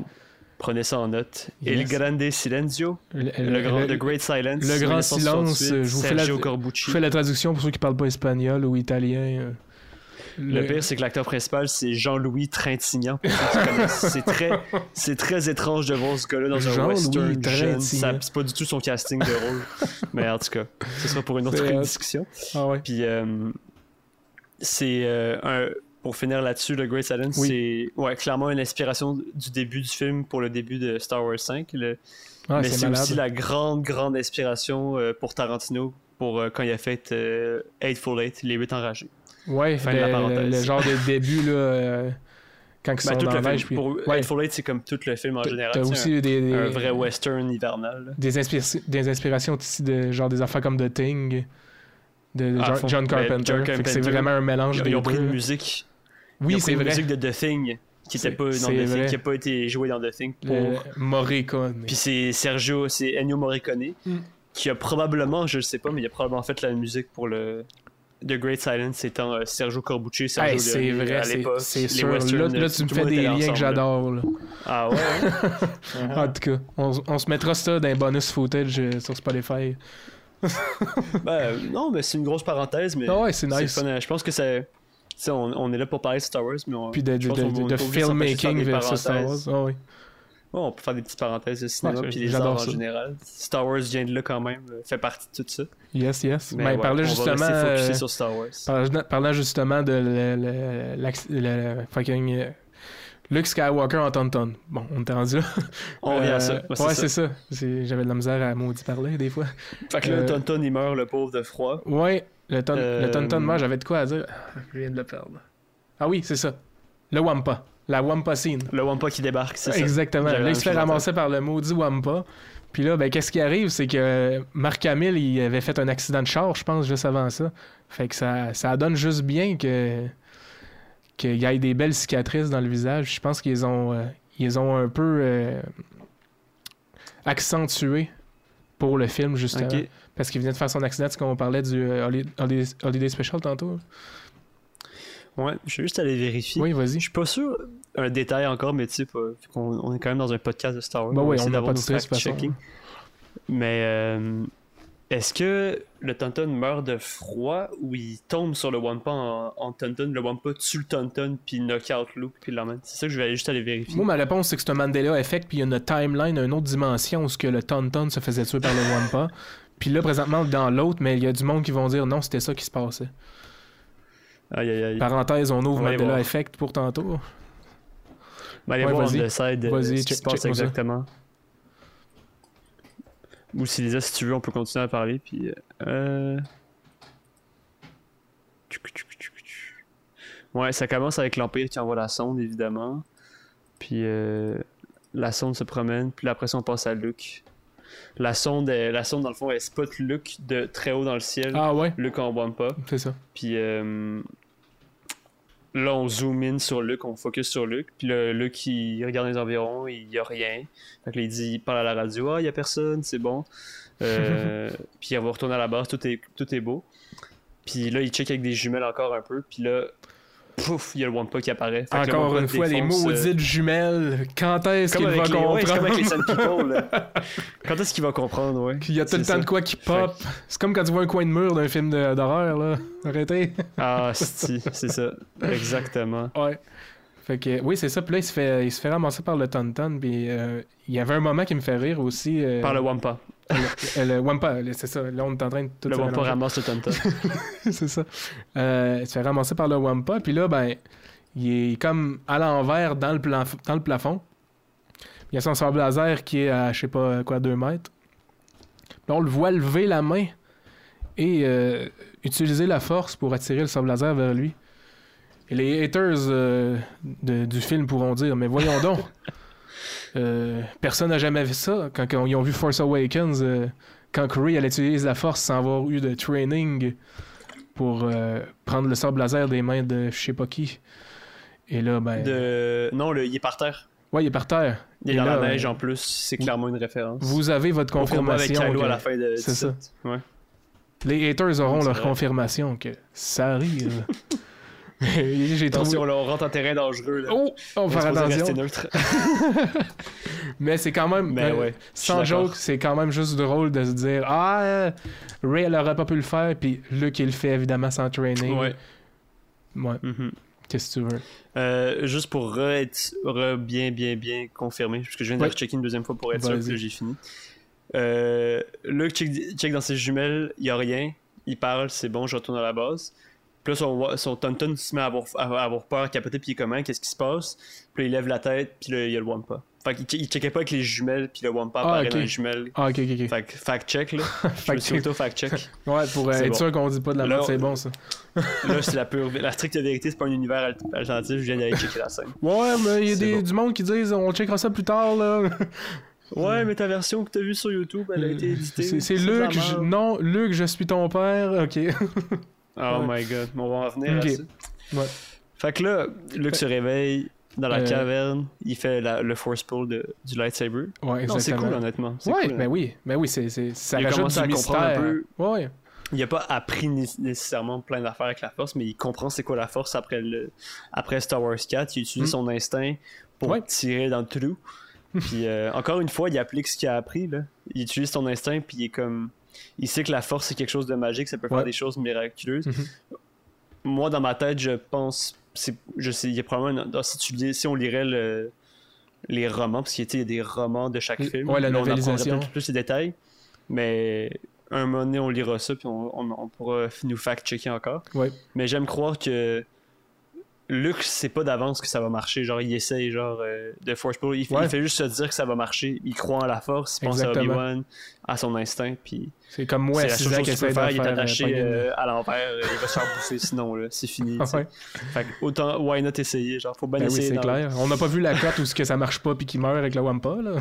prenez ça en note. El Yes. Grande Silenzio, Le, le, grand, le- The Great Silence. le grand 1968, silence, euh, je vous fais la- Sergio je Corbucci. fais la traduction pour ceux qui parlent pas espagnol ou italien. euh. Le pire, c'est que l'acteur principal, c'est Jean-Louis Trintignant. C'est très, c'est très étrange de voir ce gars-là dans un western jeune. C'est pas du tout son casting de rôle. Mais en tout cas, ce sera pour une autre discussion. Ah ouais. Puis, euh, c'est euh, un. Pour finir là-dessus, le Great Silence, Oui. c'est ouais, clairement une inspiration du début du film pour le début de Star Wars 5. Le- Ah, mais c'est aussi la grande, grande inspiration euh, pour Tarantino pour euh, quand il a fait euh, Eightful Eight, Les 8 enragés. Ouais, Fin de la le, parenthèse. le genre de début, là, euh, quand ils Ben, sont tout dans le la film. neige. Puis... Pour Ouais. Eightful Eight, c'est comme tout le film en général. T'as c'est aussi des, des, un, un vrai western hivernal. des, inspira- des inspirations aussi de genre des affaires comme The Thing de John. John Ben, Carpenter. John que c'est Carpenter. vraiment un mélange Ils, des ils ont pris une musique. Oui, c'est vrai. musique de The Thing qui était pas été jouée dans The Thing pour. Le Morricone. Puis c'est Sergio, c'est Ennio Morricone Mm. qui a probablement, je le sais pas, mais il a probablement fait la musique pour le The Great Silence étant euh, Sergio Corbucci, Sergio Hey, c'est vrai, à c'est sûr. Là, là, tu me fais des liens que ensemble, j'adore. Ah ouais. hein? En tout cas, on, on se mettra ça dans les bonus footage euh, sur Spotify. Ben, euh, non, mais c'est une grosse parenthèse, mais Ah ouais, c'est nice. fun. Je pense que c'est. On, on est là pour parler de Star Wars, mais on, Puis de, de, de, de- filmmaking versus Star Wars. Ah oui. Ouais, on peut faire des petites parenthèses de cinéma Ouais, puis des arts en ça. général. Star Wars vient de là quand même, euh, fait partie de tout ça. Yes, yes. Mais Ben, ouais, parlant justement. euh, sur Star Wars. Parlant, parlant justement de le, le, le- fucking euh, Luke Skywalker en Tauntaun. Bon, on était rendu là. On revient Euh, à ça. Ouais, c'est ça. c'est ça. C'est- J'avais de la misère à maudit parler des fois. Fait que là, Euh, Tonton il meurt, le pauvre de froid. Ouais, le, ton, Euh, le Tauntaun meurt, j'avais de quoi à dire. Je viens de le perdre. Ah oui, c'est ça. Le Wampa. La Wampa scene. Le Wampa qui débarque, c'est ça. Exactement. Là, il se fait ramasser par le maudit Wampa. Puis là, ben, qu'est-ce qui arrive? C'est que Marc Hamill, il avait fait un accident de char, je pense, juste avant ça. Fait que ça, ça donne juste bien que qu'il y ait des belles cicatrices dans le visage. Je pense qu'ils ont, euh, ils ont un peu euh, accentué pour le film, justement. Parce qu'il venait de faire son accident, c'est qu'on parlait du euh, Holiday, Special tantôt. Ouais, je vais juste aller vérifier. Oui, vas-y. Je suis pas sûr un détail encore, mais tu sais, on est quand même dans un podcast de Star Wars. Bah oui, on n'a d'avoir pas de fact-checking. Mais euh, est-ce que le Tonton meurt de froid ou il tombe sur le Wampa en, en Tonton, le Wampa tue le Tonton puis knock out Luke puis l'emmène? C'est ça que je vais juste aller vérifier. Moi, ma réponse, c'est que c'est un Mandela Effect, puis il y a une timeline, une autre dimension où ce que le Tauntaun se faisait tuer par le Wampa. Puis là, présentement, dans l'autre, mais il y a du monde qui vont dire non, c'était ça qui se passait. Aïe aïe aïe. Parenthèse, on ouvre Mandela. Effect pour tantôt. Ben, allez Ouais, voir vas-y. décide euh, ce qui se passe exactement. Ou si Lisa, si tu veux, on peut continuer à parler. Puis, euh... Ouais, ça commence avec l'Empire qui envoie la sonde, évidemment. Puis euh, la sonde se promène. Puis après ça, on passe à Luke. La sonde, elle- la sonde dans le fond, elle spot Luke de très haut dans le ciel. Ah ouais, Luke en Wampa. c'est ça. Puis euh, là, on zoom in sur Luke, on focus sur Luke. Puis là, Luke, il regarde les environs, il y a rien. Fait que là, il dit, il parle à la radio, ah, il y a personne, c'est bon. Euh, puis on va retourner à la base, tout est, tout est beau. Puis là, il check avec des jumelles encore un peu. Puis là, pouf, il y a le Wampa qui apparaît. Fait Encore une fois, les défonce, euh, maudites jumelles. Quand est-ce qu'il va les, ouais, comprendre? comme avec les Sun People, là. Quand est-ce qu'il va comprendre, ouais? Il y a tout le temps de quoi qui pop. C'est comme quand tu vois un coin de mur d'un film d'horreur, là. Arrêtez. Ah, si, c'est ça. Exactement. Ouais. Fait que, oui, c'est ça. Puis là, il se fait, il se fait ramasser par le Tauntaun. Puis euh, il y avait un moment qui me fait rire aussi. euh, Par le Wampa. Le, le Wampa, c'est ça. Là, on est en train de tout Le Wampa ramasse le Tonton. c'est ça. Euh, il se fait ramasser par le Wampa. Puis là, ben, il est comme à l'envers dans le, plaf- dans le plafond. Il y a son sable laser qui est à, je sais pas quoi, 2 mètres. Là, on le voit lever la main et euh, utiliser la force pour attirer le sable laser vers lui. Et les haters euh, de- du film pourront dire Mais voyons donc Euh, personne n'a jamais vu ça. Quand, quand ils ont vu Force Awakens, euh, quand Rey elle utilise la force sans avoir eu de training pour euh, prendre le sable laser des mains de je sais pas qui. Et là, ben. De... Non, le... il est par terre. Ouais, il est par terre. Il est dans là, la neige en plus, c'est clairement une référence. Vous avez votre avec confirmation. Que- à la fin de c'est ça. 17. Ouais. Les haters auront leur vrai. confirmation que ça arrive. J'ai trouvé. Attention, là, on rentre en terrain dangereux. Là. Oh, on va faire attention. neutre. Mais c'est quand même. Mais euh, ouais, Sans joke, c'est quand même juste drôle de se dire Ah, Ray, elle aurait pas pu le faire, puis Luke, il le fait évidemment sans training. Ouais. Ouais, Mhm. qu'est-ce que tu veux? Euh, juste pour re être re bien, bien, bien confirmé, parce que je viens de Ouais. rechecker une deuxième fois pour être sûr que j'ai fini. Euh, Luke check, check dans ses jumelles, il y a rien. Il parle, c'est bon, je retourne à la base. Puis là, son, son tonton se met à avoir, à avoir peur, capoter, puis il est comment, qu'est-ce qui se passe? Puis là, il lève la tête, puis là, il y a le Wampa. Fait qu'il che- il checkait pas avec les jumelles, puis le Wampa Ah, apparaît dans les jumelles. Ah, ok, ok, ok. Fait que fact check, là. Je me Fact suis check. auto-fact check. Ouais, pour euh, être bon. sûr qu'on dit pas de la merde, c'est on- bon ça. Là, c'est la pure, la stricte vérité, c'est pas un univers al- alternatif, je viens d'aller checker la scène. Ouais, mais il y a des, bon. du monde qui disent on checkera ça plus tard là. Ouais, mais ta version que t'as vue sur YouTube, elle a été éditée. C'est Luc, je- non, Luc, je suis ton père, ok. Oh Ouais. my god, on va en venir Ok. à ça. Ouais. Fait que là, Luke se réveille dans la Euh. caverne, il fait la- le force pull de, du lightsaber. Ouais, Non, c'est exactement. cool honnêtement. Ouais, cool, ben hein. oui, ben oui, c'est, c'est, ça Il rajoute du à un peu. Ouais, Il a pas appris né- nécessairement plein d'affaires avec la force, mais il comprend c'est quoi la force après, le, après Star Wars 4. Il utilise Mm. son instinct pour Ouais. tirer dans le trou. puis euh, encore une fois, il applique ce qu'il a appris. Là. Il utilise son instinct, puis il est comme. Il sait que la force c'est quelque chose de magique, ça peut faire Ouais. des choses miraculeuses. Mhm. Moi, dans ma tête, je pense. Je sais, il y a probablement. une- si, tu lis- si on lirait le- les romans, parce qu'il y a- des romans de chaque Oui. film. Ouais, la Là, on plus les détails. Mais un moment donné, on lira ça, puis on, on- on pourra nous fact-checker encore. ouais. Mais j'aime croire que Luke sait pas d'avance que ça va marcher. Genre, il essaye genre euh, de force pull. Il, fait- Ouais. il fait juste se dire que ça va marcher. Il croit en la force. Il pense à. Obi-Wan, à son instinct. Puis C'est comme moi c'est la 6 seule chose qui qu'il peut faire. faire Il est euh, attaché euh, à l'envers. il va se faire bouffer sinon. là, C'est fini. Ouais. Fait que autant, why not essayer? Genre, faut bien Ben oui, essayer. c'est dans- clair. On n'a pas vu la cote où ce que ça marche pas puis qu'il meurt avec la Wampa, là.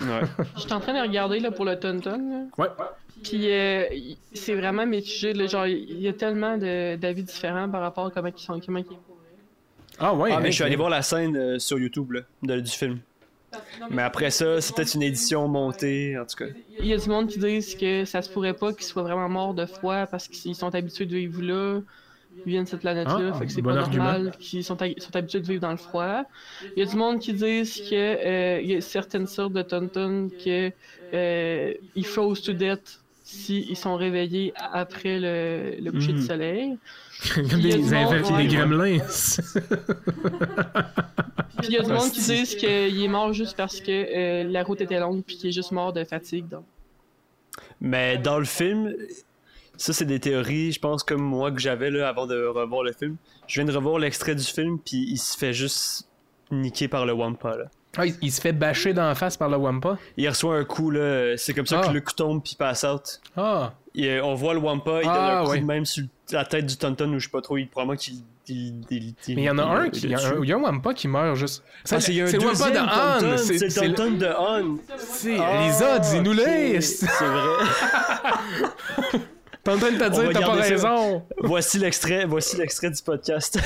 Ouais. Je suis en train de regarder là, pour le Tonton. Ouais. Puis euh, c'est vraiment mitigé. Là, genre, il y a tellement de- d'avis différents par rapport à comment ils sont. Comment ils pour. Ah ouais. Ah, mais je suis allé voir la scène euh, sur YouTube là, de- du film. Mais après ça, c'est peut-être une édition montée, en tout cas. Il y a du monde qui disent que ça se pourrait pas qu'ils soient vraiment morts de froid parce qu'ils sont habitués de vivre là. Ils viennent de cette planète-là, Ah, fait que c'est bon pas argument. normal qu'ils sont, sont habitués de vivre dans le froid. Il y a du monde qui disent que euh, il y a certaines sortes de tontons que euh, ils froze to death si ils sont réveillés après le, le coucher du soleil. Comme des, du monde, inver- ouais. des gremlins. Puis il y a du monde qui disent qu'il est mort juste parce que euh, la route était longue puis qu'il est juste mort de fatigue. Donc. Mais dans le film, ça c'est des théories, je pense comme moi que j'avais là avant de revoir le film. Je viens de revoir l'extrait du film puis il se fait juste niquer par le Wampa là. Ah, il, il se fait bâcher dans la face par la Wampa? Il reçoit un coup là, c'est comme ça Ah. que le coup tombe puis passe out. Ah, Et, euh, on voit le Wampa, il Ah, donne un coup ouais. de même sur la tête du Tonton ou je sais pas trop, il probablement qu'il il, il- il- mais il y en a un qui. Il y, le y a un Wampa qui meurt juste. Ah, c'est c'est le Wampa de Han. Tonton, C'est c'est c'est le le- Tonton de Han. c'est Ah, Elisa, dis-nous ok, les C'est vrai. T'es en train de te On dire, va t'as pas ça. raison. voici l'extrait, voici l'extrait du podcast.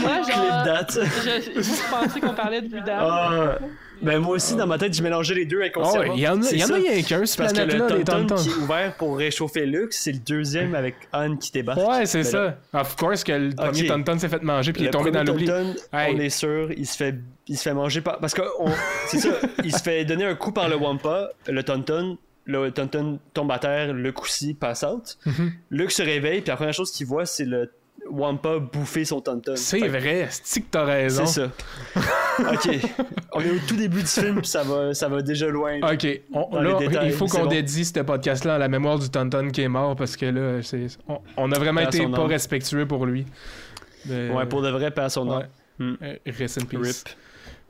Moi, genre, date. je, pensez qu'on parlait de Buddha? Ah, ben moi aussi dans ma tête, je mélangeais les deux Oh, inconsciemment. il y en a, il y en a rien qu'un, ce Parce que le Tonton qui est ouvert pour réchauffer Luke, c'est le deuxième avec Han qui débarque. Ouais, c'est Mais ça. Of course que le premier. Tonton s'est fait manger puis il est tombé dans l'oubli. On est sûr, il se fait, il se fait manger par. Parce que on- c'est ça, il se fait donner un coup par le Wampa, le Tonton, le Tonton tombe à terre, le coup-ci passe out. Mhm. Luke se réveille, puis la première chose qu'il voit, c'est le Wampa bouffer son Tonton. C'est vrai, c'est que t'as raison? C'est ça. ok, on est au tout début du film, puis ça va, ça va déjà loin. Ok, on- là, détails, il faut qu'on bon. dédie ce podcast-là à la mémoire du Tonton qui est mort parce que là, c'est, on, on a vraiment été pas respectueux pour lui. De- Ouais, pour de vrai, pas à son nom. Ouais. Hmm. Euh, Rest in peace. Rip.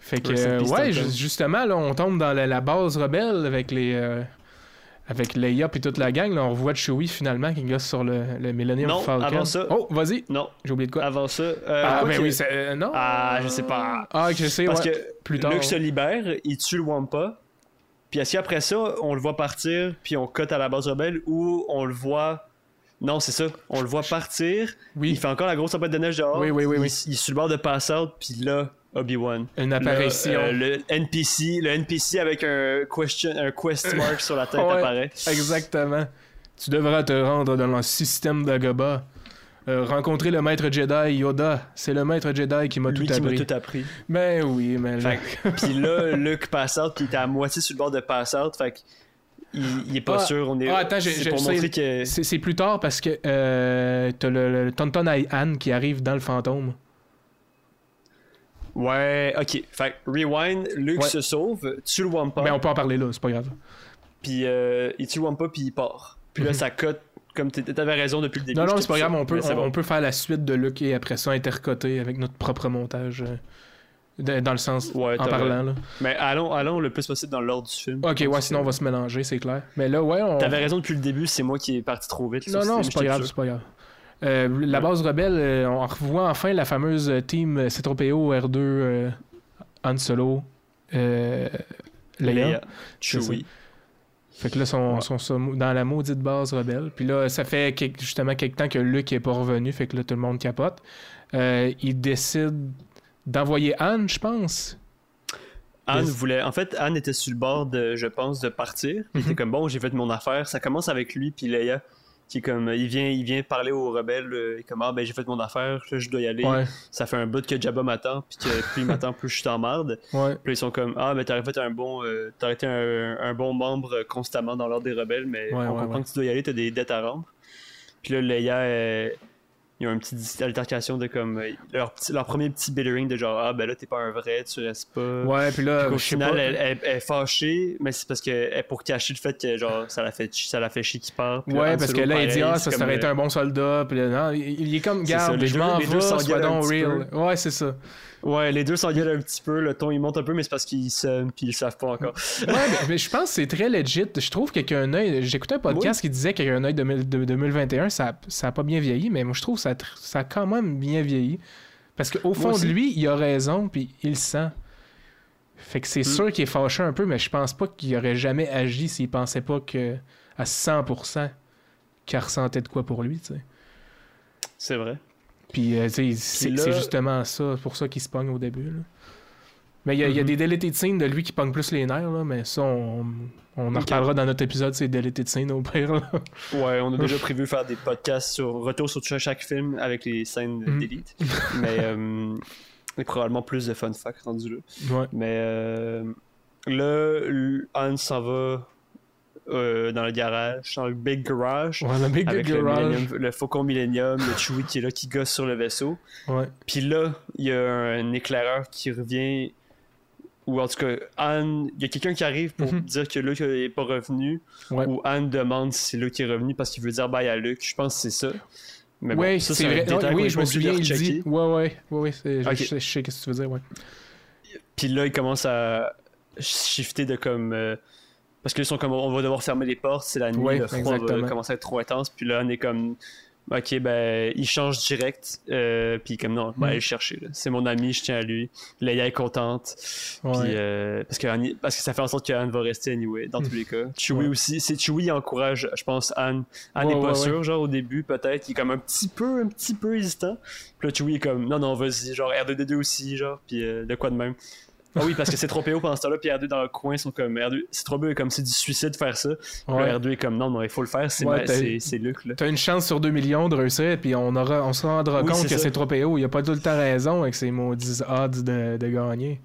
Fait que, euh, ouais, justement, là, on tombe dans la, la base rebelle avec les, euh, Avec Leia et toute la gang, là, on revoit Chewie finalement qui gosse sur le, le Millennium Non, Falcon. avant ça- Oh, vas-y, Non, j'ai oublié de quoi. avant ça. euh, ah, quoi ben oui, c'est. euh, non Ah, je sais pas. Ah, je sais, Parce ouais. que plus tard. Luke se libère, il tue le Wampa. Puis est-ce qu'après ça, on le voit partir, puis on cut à la base rebelle, ou on le voit. Non, c'est ça. On le voit partir. Oui, Il fait encore la grosse tempête de neige dehors. Oui, oui, oui, il, oui. il est sur le bord de pass out, puis là, Obi-Wan. une apparition. euh, le NPC, le NPC avec un question, un quest mark sur la tête Ouais. apparaît. Exactement. Tu devras te rendre dans le système d'Agaba. Euh, rencontrer le maître Jedi Yoda. C'est le maître Jedi qui m'a tout qui m'a appris. tout appris. Ben oui, mais là... Puis là, Luke pass out, puis était à moitié sur le bord de pass out. Fait que il, il est pas Ah. sûr. On est, Ah, attends, j'ai- c'est pour c'est- montrer que. C'est c'est plus tard parce que euh, t'as le, le Tonton Han qui arrive dans le fantôme. Ouais, ok. Fait que rewind, Luke Ouais. se sauve, tue le Wampa, Mais Ben, on peut en parler là, c'est pas grave. puis euh, il tue le Wampa, puis il part. Puis là, Mhm. ça cote, comme t'avais raison depuis le début. Non, non, c'est pas grave, on peut, on, peut faire la suite de Luke et après ça intercoter avec notre propre montage. euh, de- dans le sens, Ouais, en parlant là. Mais allons, allons le plus possible dans l'ordre du film. Ok, ouais, sinon on va se mélanger, c'est clair. Mais là, ouais, on. T'avais raison depuis le début, c'est moi qui est parti trop vite. Non, non, c'est pas grave, c'est pas grave. Euh, la base rebelle, euh, on revoit enfin la fameuse team euh, C-3PO, R2, euh, Han Solo, Leia. Leia, Chewie. Fait que là, sont, Ouais. sont, sont dans la maudite base rebelle. Puis là, ça fait quelque- justement quelque temps que Luke est pas revenu, fait que là, tout le monde capote. Euh, il décide d'envoyer Anne, je pense. Anne voulait. En fait, Anne était sur le bord de, je pense, de partir. Il Mhm. était comme bon, j'ai fait mon affaire. Ça commence avec lui puis Leia, qui est comme, il vient, il vient parler aux rebelles. euh, comme ah ben j'ai fait mon affaire, là je dois y aller. Ouais, Ça fait un bout que Jabba m'attend, puis que plus il m'attend, plus je suis en marde. ouais. Puis ils sont comme ah ben t'aurais fait un bon, euh, t'aurais été un, un bon membre euh, constamment dans l'ordre des rebelles, mais Ouais, on comprend que tu dois y aller, t'as des dettes à rendre. Puis là Leia, euh, il y a un petit altercation de comme euh, leur, petit- leur premier petit bittering de genre ah ben là t'es pas un vrai, tu restes pas. Ouais, puis là, Puis au final, pas. elle, elle- elle est fâchée, mais c'est parce que elle- pour cacher le fait que genre ça la fait ça la fait chier qu'il part. Ouais, Han parce que là, il dit, pareil, ah, ça, aurait été euh, un bon soldat. Puis là, non, il, il est comme, garde, je m'en vais, sois donc real. Ouais, c'est ça. Ouais, les deux s'engueulent un petit peu, le ton il monte un peu, mais c'est parce qu'ils s'aiment puis ils le savent pas encore. Ouais, mais, mais je pense que c'est très legit. Je trouve qu'avec un œil. J'écoutais un podcast qui disait qu'avec un œil de, de 2021, ça, ça a pas bien vieilli, mais moi je trouve que ça, ça a quand même bien vieilli. Parce qu'au fond de lui, il a raison, puis il le sent. Fait que c'est Mm. sûr qu'il est fâché un peu, mais je pense pas qu'il aurait jamais agi s'il pensait pas que à 100% qu'il ressentait de quoi pour lui, tu sais. C'est vrai. Puis, euh, c'est justement ça, pour ça qu'il se pogne au début. là. Mais il y, a- il y a Mhm. des deleted scenes de lui qui pogne plus les nerfs, là, mais ça, on, on en Ok. reparlera dans notre épisode, c'est deleted scenes au pire. là. Ouais, on a déjà prévu faire des podcasts sur retour sur chaque- film avec les scènes Mhm. d'élite. mais euh, et probablement plus de fun facts rendu là. Ouais. Mais euh, là, Han s'en va euh, dans le garage, dans le big garage. Ouais, le Big avec le, Garage. Millennium- le Faucon Millennium, le Chewie qui est là, qui gosse sur le vaisseau. Ouais. Puis là, il y a un éclaireur qui revient, ou en tout cas, Anne, il y a quelqu'un qui arrive pour Mhm. dire que Luke n'est pas revenu, Ouais. ou Anne demande si c'est Luke qui est revenu parce qu'il veut dire bye à Luke. Je pense que c'est ça. Mais bon, ouais, ça, c'est vrai. Ouais, oui, je me souviens, il dit. Ouais, ouais, ouais, ouais, je sais ce que tu veux dire, ouais. Puis là, il commence à shifter de comme. euh, parce qu'ils sont comme on va devoir fermer les portes, c'est la nuit, Ouais, le froid va commencer à être trop intense. Puis là, on est comme. Ok, ben, il change direct. euh, puis comme non, ben, Mm. aller le chercher. C'est mon ami, je tiens à lui. Leia est contente. Ouais. Puis, euh, parce, que, parce que ça fait en sorte qu'Anne va rester anyway, dans tous les cas. Chewie Ouais. aussi. C'est Chewie encourage, je pense, Anne. Anne n'est pas ouais, sûr, genre au début, peut-être. Il est comme un petit peu, un petit peu hésitant. Puis là, Chewie est comme, non, non, vas-y, genre R2D2 aussi, genre, puis euh, de quoi de même. Ah oui, parce que c'est trop PO pendant ce temps-là, puis R2 dans le coin sont comme R2. C'est trop est comme c'est du suicide de faire ça. Puis Ouais. là, R2 est comme non, non, il faut le faire, c'est Ouais, ma- t'as- une chance sur 2 millions de réussir, puis on, aura, on se rendra Oui, compte que c'est trop PO. Il a pas tout le temps raison avec ses maudits odds de, de gagner.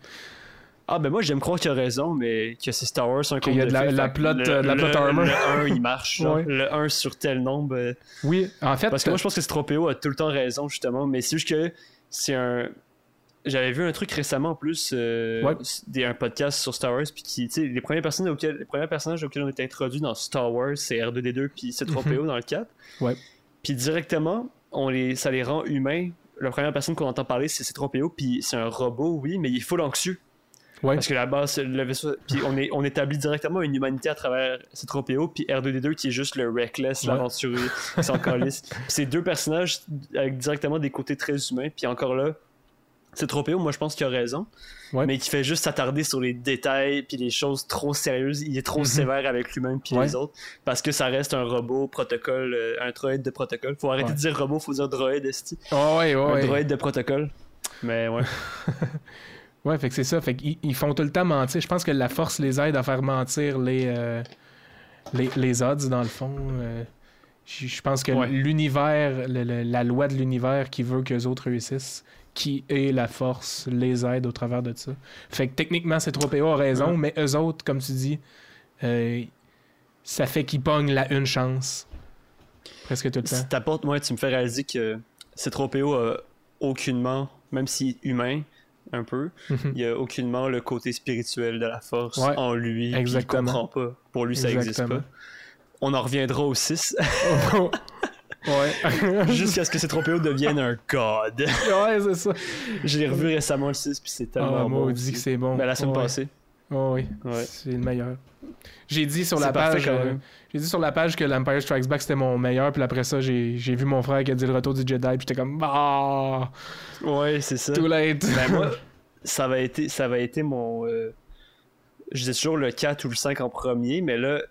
Ah ben moi j'aime croire qu'il a raison, mais que c'est Star Wars, un Qu'il y a de la- la plot- le- de la le- plot armor. Le 1 il marche. Ouais. le 1 sur tel nombre. euh, Oui, en fait, Parce que moi, je pense que Stropéo a tout le temps raison, justement. Mais c'est juste que c'est un. J'avais vu un truc récemment en plus, euh, Ouais. des, un podcast sur Star Wars, puis qui, tu sais, les premières personnes auxquelles, les premiers personnages auxquels on était introduits dans Star Wars, c'est R2D2 puis c'est 3PO dans le 4. Mhm. Ouais. Puis directement, on les, ça les rend humains. La première personne qu'on entend parler, c'est C3PO, puis c'est un robot, oui, mais il est full anxieux. Ouais. Parce que la base, le vaisseau. Puis on, est, on établit directement une humanité à travers C3PO, puis R2D2 qui est juste le reckless, Ouais. l'aventurier, qui s'en. Puis c'est deux personnages avec directement des côtés très humains, puis encore là. C3PO, moi je pense qu'il a raison, Ouais. mais qui fait juste s'attarder sur les détails puis les choses trop sérieuses. Il est trop Mhm. sévère avec lui-même puis Ouais. les autres parce que ça reste un robot protocole, euh, un droïde de protocole. Faut arrêter Ouais. de dire robot, faut dire droïde, esti. Ouais, Un ouais. droïde de protocole. Mais ouais. Ouais, fait que c'est ça. Fait qu'ils ils font tout le temps mentir. Je pense que la force les aide à faire mentir les, euh, les, les odds, dans le fond. Euh, je pense que l'univers, la loi de l'univers qui veut qu'eux autres réussissent, qui est la force, les aide au travers de ça. Fait que techniquement, c'est 3PO a raison, Ouais. mais eux autres, comme tu dis, euh, ça fait qu'ils pognent la une chance. Presque tout le temps. Si t'apportes, moi, tu me fais réaliser que C3PO a aucunement, même est humain, un peu, Mhm. il a aucunement le côté spirituel de la force Ouais, en lui. exactement. Il comprend pas. Pour lui, ça existe Exactement. pas. On en reviendra au 6 ouais. jusqu'à ce que C3PO devienne un god. ouais, c'est ça. Je l'ai revu récemment le 6 puis c'est tellement Ah, bon. maudit que c'est bon. Ben, la semaine Ouais. passée. Oh, oui, Ouais. c'est le meilleur. J'ai dit sur la page, euh, j'ai dit sur la page que l'Empire Strikes Back c'était mon meilleur, puis après ça j'ai j'ai vu mon frère qui a dit le retour du Jedi, puis j'étais comme ah Ouais, c'est ça. too late. Ben moi, ça va été, ça va été mon. euh, je disais toujours le 4 ou le 5 en premier, mais là,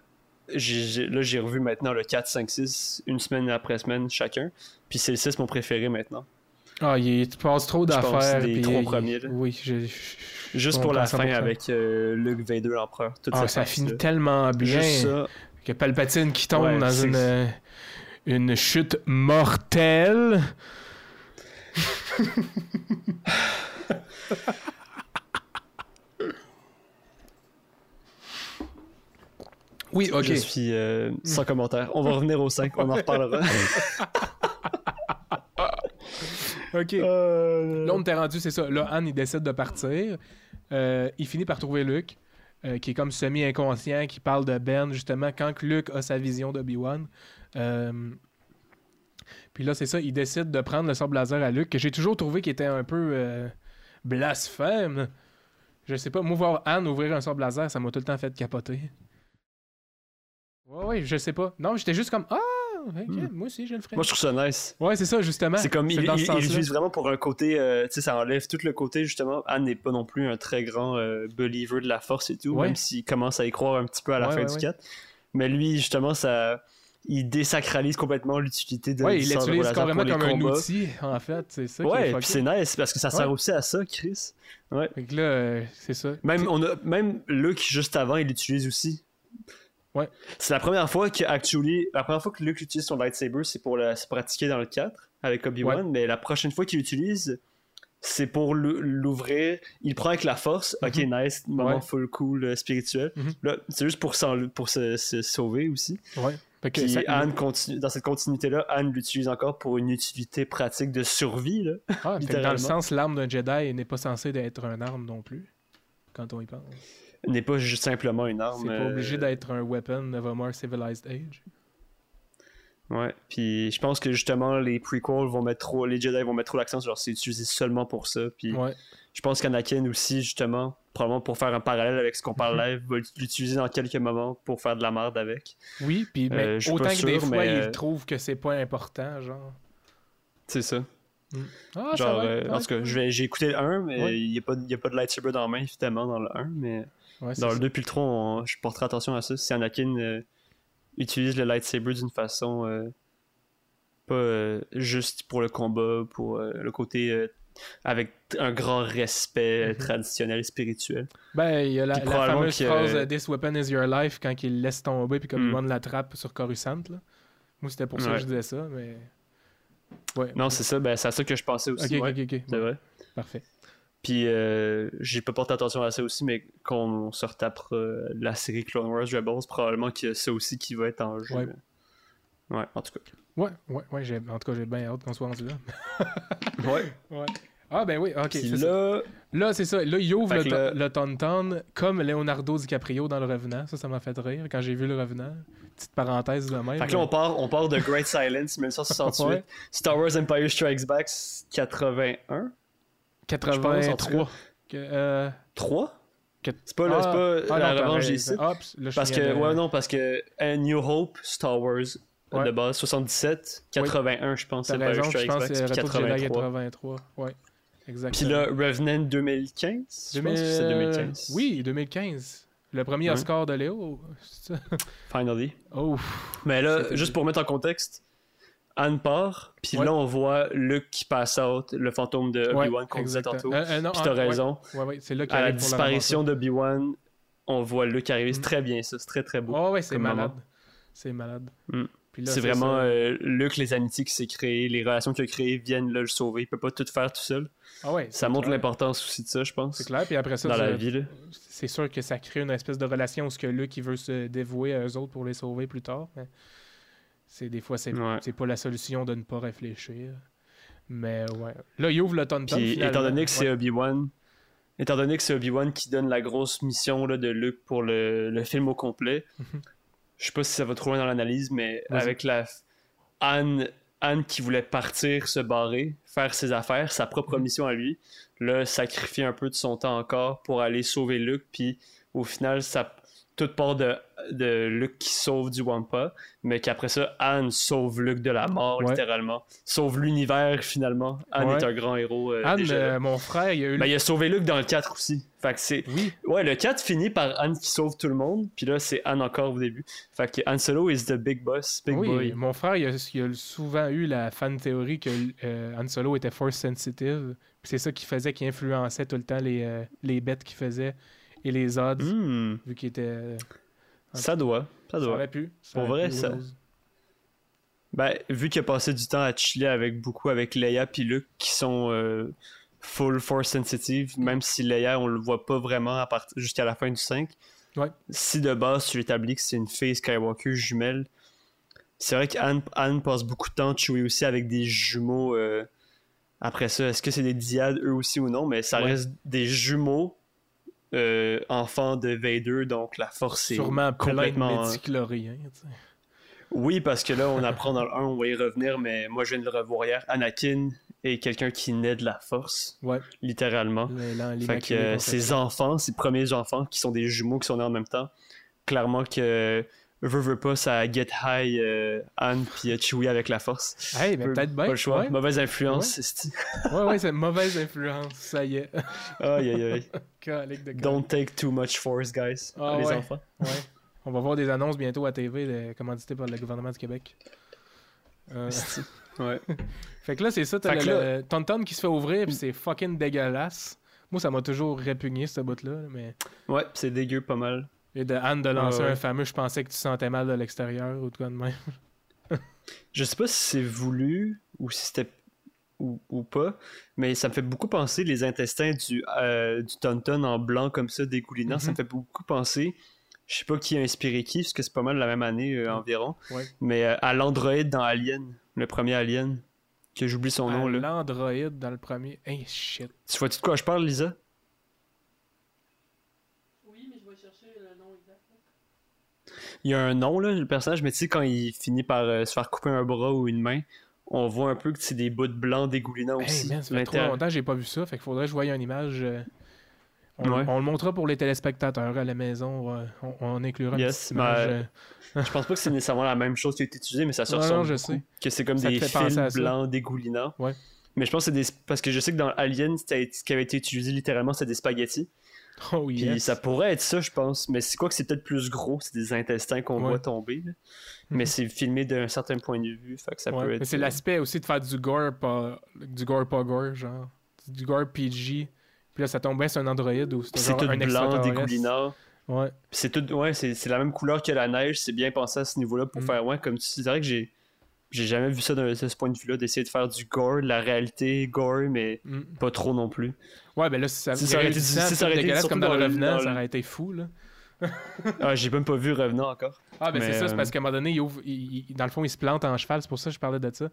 là, j'ai revu maintenant le 4, 5, 6, une semaine après semaine chacun. Puis c'est le 6 mon préféré maintenant. Ah, il passes trop d'affaires. puis trois premiers, là. Oui, je, je- Juste pour la fin 100%. avec euh, Luke Vader l'empereur. Ah, ça finit tellement bien Juste ça. que Palpatine qui tombe Ouais, dans une euh, une chute mortelle. Oui, ok. Je suis euh, sans commentaire. On va revenir au 5, on en reparlera. Ok. Euh, Là, on t'est rendu, c'est ça. Là, Anne, il décide de partir. Euh, il finit par trouver Luke, euh, qui est comme semi-inconscient, qui parle de Ben, justement, quand Luke a sa vision d'Obi-Wan. Puis là, c'est ça, il décide de prendre le sable laser à Luke, que j'ai toujours trouvé qu'il était un peu blasphème. Je sais pas, moi, voir Anne ouvrir un sable laser, ça m'a tout le temps fait capoter. Ouais, ouais, je sais pas. Non, j'étais juste comme Ah, ok, Hmm. moi aussi, je le ferais. Moi, je trouve ça nice. Ouais, c'est ça, justement. C'est comme, il, il- vraiment pour un côté, euh, tu sais, ça enlève tout le côté, justement. Anne n'est pas non plus un très grand euh, believer de la force et tout, Ouais. même s'il commence à y croire un petit peu à la Ouais, fin du ouais. 4. Mais lui, justement, ça. Il désacralise complètement l'utilité de Ouais, il l'utilise carrément comme un outil, en fait. C'est ça Ouais, puis c'est nice parce que ça sert aussi à ça, Chris. Ouais. Fait que là, euh, c'est ça. Même, on a, même Luke, juste avant, il l'utilise aussi. Ouais. C'est la première fois que, actually, la première fois que Luke utilise son lightsaber, c'est pour le, se pratiquer dans le 4 avec Obi-Wan, mais la prochaine fois qu'il l'utilise, c'est pour l'ou- l'ouvrir. Il prend avec la force. Ok, nice, moment Ouais. full cool, euh, spirituel. Mhm. Là, c'est juste pour, pour se, se sauver aussi. Ouais. Ça- Anne continue, dans cette continuité-là, Anne l'utilise encore pour une utilité pratique de survie. Là. Ah, dans le sens, l'arme d'un Jedi n'est pas censée être une arme non plus. Quand on y pense. N'est pas juste simplement une arme. C'est pas euh, obligé d'être un weapon of a more civilized age. Ouais, puis je pense que justement les prequels vont mettre trop, les Jedi vont mettre trop l'accent sur c'est utilisé seulement pour ça. Puis Ouais. je pense qu'Anakin aussi justement, probablement pour faire un parallèle avec ce qu'on parle live, va l'utiliser dans quelques moments pour faire de la merde avec. Oui, puis mais Euh, autant que des fois, mais, il euh, trouve que c'est pas important, genre. C'est ça. Ah, ça va, euh, en tout cas, j'ai écouté le 1, mais Ouais. il n'y a, a pas de lightsaber dans la main évidemment dans le 1, mais ouais, dans le ça. 2 puis le 3, on- je porterai attention à ça. Si Anakin euh, utilise le lightsaber d'une façon euh, pas euh, juste pour le combat, pour le côté avec un grand respect Mhm. traditionnel et spirituel. Ben, il y a la, la fameuse que- phrase This weapon is your life quand il laisse tomber puis comme Hmm. il l'attrape sur Coruscant. Là. Moi, c'était pour ça Ouais. que je disais ça, mais. Ouais. Non, c'est ça, ben, c'est à ça que je pensais aussi. Ok, ok, ok. C'est vrai. Parfait. Puis euh, j'ai pas porté attention à ça aussi, mais quand on se retapera euh, la série Clone Wars Rebels, probablement qu'il y a ça aussi qui va être en jeu. Ouais. Ouais, en tout cas. Ouais, ouais, ouais. En tout cas, j'ai bien hâte qu'on soit rendu là. Ouais. Ouais. Ah, ben oui, ok. C'est ça. là, Là, c'est ça. Là, il ouvre le, que là- le Tauntaun comme Leonardo DiCaprio dans Le Revenant. Ça, ça m'a fait rire quand j'ai vu Le Revenant. Petite parenthèse de même. fait que là, on part, on part de Great Silence, 1968. Ouais. Star Wars Empire Strikes Back, 81. Pense, en tout 83. Que, euh, 3 C'est pas, le- c'est pas Ah, la non, t'as revanche des. Sith. Ah, pis là, je Parce que, de- ouais, non, parce que A New Hope, Star Wars, Ouais. de base, 77, 81, je pense, T'as c'est pas raison, Extra je pense c'est Retour de Jedi 83. 83. Ouais, exactement. Puis là, Revenant 2015, je pense que c'est 2015. Oui, 2015. Le premier Ouais. Oscar de Léo, c'est ça? Finally. Oh, Mais là, juste pour mettre en contexte, Anne part, puis Ouais. là, on voit Luke qui passe out, le fantôme de Obi-Wan qu'on disait tantôt. Euh, euh, non, Puis t'as raison. C'est là À la disparition d'Obi-Wan, on voit Luke arriver. C'est Mm. très bien, ça. C'est très, très beau. Oh, ouais, c'est malade. C'est malade. Mm. C'est vraiment euh, Luke, les amitiés qu'il s'est créées, les relations qu'il a créées viennent là, le sauver. Il peut pas tout faire tout seul. Ah ouais, Ça montre l'importance aussi de ça, je pense. C'est clair, puis après ça, Dans la vie, c'est sûr que ça crée une espèce de relation où ce que il veut se dévouer à eux autres pour les sauver plus tard. Mais c'est des fois c'est Ouais. pas la solution de ne pas réfléchir. Mais ouais. Là, il ouvre le tonton. Puis, étant donné que c'est. Obi-Wan, étant donné que c'est Obi-Wan qui donne la grosse mission là, de Luke pour le, le film au complet, Mhm. je sais pas si ça va trop loin dans l'analyse, mais avec la Anne, Anne qui voulait partir, se barrer, faire ses affaires, sa propre Mhm. mission à lui, là, sacrifier un peu de son temps encore pour aller sauver Luke, puis au final, ça toute part de, de Luke qui sauve du Wampa, mais qu'après ça, Anne sauve Luke de la mort, Ouais. littéralement. Sauve l'univers, finalement. Anne Ouais. est un grand héros. euh, Anne, euh, mon frère, il a eu. Ben, il a sauvé Luke dans le 4 aussi. Fait que c'est. Oui, Ouais, le 4 finit par Anne qui sauve tout le monde. Puis là, c'est Anne encore au début. Fait que Han Solo is the big boss, big oui. boy. Mon frère, il a, il a souvent eu la fan théorie que euh, Han Solo était force sensitive. Puis c'est ça qui faisait qu'il influençait tout le temps les, euh, les bêtes qu'il faisait et les odds, Hmm, vu qu'il était. euh, ça doit. Ça Ça doit. aurait pu. ça Pour aurait vrai, pu, ça-. Ben, vu qu'il a passé du temps à chiller avec beaucoup avec Leia puis Luke qui sont euh, full force sensitive, même si Leia, on le voit pas vraiment part... jusqu'à la fin du 5. Ouais. Si de base, tu établis que c'est une fille Skywalker jumelle, c'est vrai qu'Anne Anne passe beaucoup de temps jouer aussi avec des jumeaux. euh, Après ça, est-ce que c'est des diades eux aussi ou non? Mais ça Ouais. reste des jumeaux euh, enfants de Vader, donc la force est Sûrement plein de complètement... Oui, parce que là, on apprend dans le 1, on va y revenir, mais moi, je viens de le revoir hier. Anakin est quelqu'un qui naît de la force, Ouais. littéralement. Le- l'an- Fait que l'immaculé euh, ses enfants, ses premiers enfants, qui sont des jumeaux qui sont nés en même temps, clairement que veut, veut pas, ça get high euh, Anne puis euh, Chewie avec la force. Hey, mais Peu- peut-être bien. Pas le choix. Ouais, Mauvaise influence. Ouais. c'est- ouais, ouais, c'est mauvaise influence. Ça y est. Aïe, aïe, aïe. Don't take too much force, guys. Ah les ouais. enfants. Ouais. On va voir des annonces bientôt à TV de- commanditées par le gouvernement du Québec. Euh, Ouais. fait que là, c'est ça, t'as le, que là- le Tonton qui se fait ouvrir, puis c'est fucking dégueulasse. Moi, ça m'a toujours répugné, ce bout-là, mais... Ouais, c'est dégueu pas mal. Et de Anne de lancer Ah ouais. un fameux « Je pensais que tu sentais mal de l'extérieur » ou tout cas de même. Je sais pas si c'est voulu ou si c'était ou, ou pas, mais ça me fait beaucoup penser les intestins du, euh, du tonton en blanc comme ça, dégoulinant. Ça me Mhm. fait beaucoup penser. Je sais pas qui a inspiré qui, parce que c'est pas mal la même année euh, environ. Ouais. Mais euh, à l'androïde dans Alien, le premier Alien, que j'oublie son nom À là. L'androïde dans le premier... Hey, shit. Tu vois-tu de quoi je parle, Lisa? Oui, mais je vais chercher le nom exact. Il y a un nom là, le personnage, mais tu sais, quand il finit par euh, se faire couper un bras ou une main, on voit un peu que c'est des bouts de blanc dégoulinants Hey, aussi. man, ça fait trop longtemps que j'ai pas vu ça, fait qu'il faudrait que je voie une image... euh, On, Ouais. on le montrera pour les téléspectateurs à la maison. euh, On, on inclura une Yes, petite image. ben, euh, Je pense pas que c'est nécessairement la même chose qui a été utilisée, mais ça se ressemble non, je sais. Que c'est comme Ça des fils blancs dégoulinants. Ouais. Mais je pense que c'est des... Parce que je sais que dans Alien, ce qui avait été utilisé littéralement, c'était des spaghettis. Oh Puis yes. ça pourrait être ça, je pense. Mais c'est quoi que c'est peut-être plus gros, c'est des intestins qu'on Ouais. voit tomber. là. Mais Mhm. c'est filmé d'un certain point de vue, fait que ça Ouais, peut être... Mais c'est l'aspect aussi de faire du gore pas du gore pas gore, genre. Du gore PG. Puis là, ça tombe bien sur un androïde ou c'est tout un blanc, dégoulinant. Ouais. C'est tout... Ouais, c'est la même couleur que la neige, c'est bien pensé à ce niveau-là pour Mhm. faire... Ouais, comme tu c'est vrai que j'ai... J'ai jamais vu ça de, ce point de vue-là, d'essayer de faire du gore, de la réalité gore, mais Mm. pas trop non plus. Ouais, ben là, si ça, Si ça aurait été- si ça aurait été comme dans, dans le le- Revenant, dans ça aurait été fou, là. Ah, j'ai même pas vu Revenant encore. Ah, ben c'est ça, c'est euh, parce qu'à un moment donné, il ouvre, il- il- dans le fond, il se plante en cheval, c'est pour ça que je parlais de ça.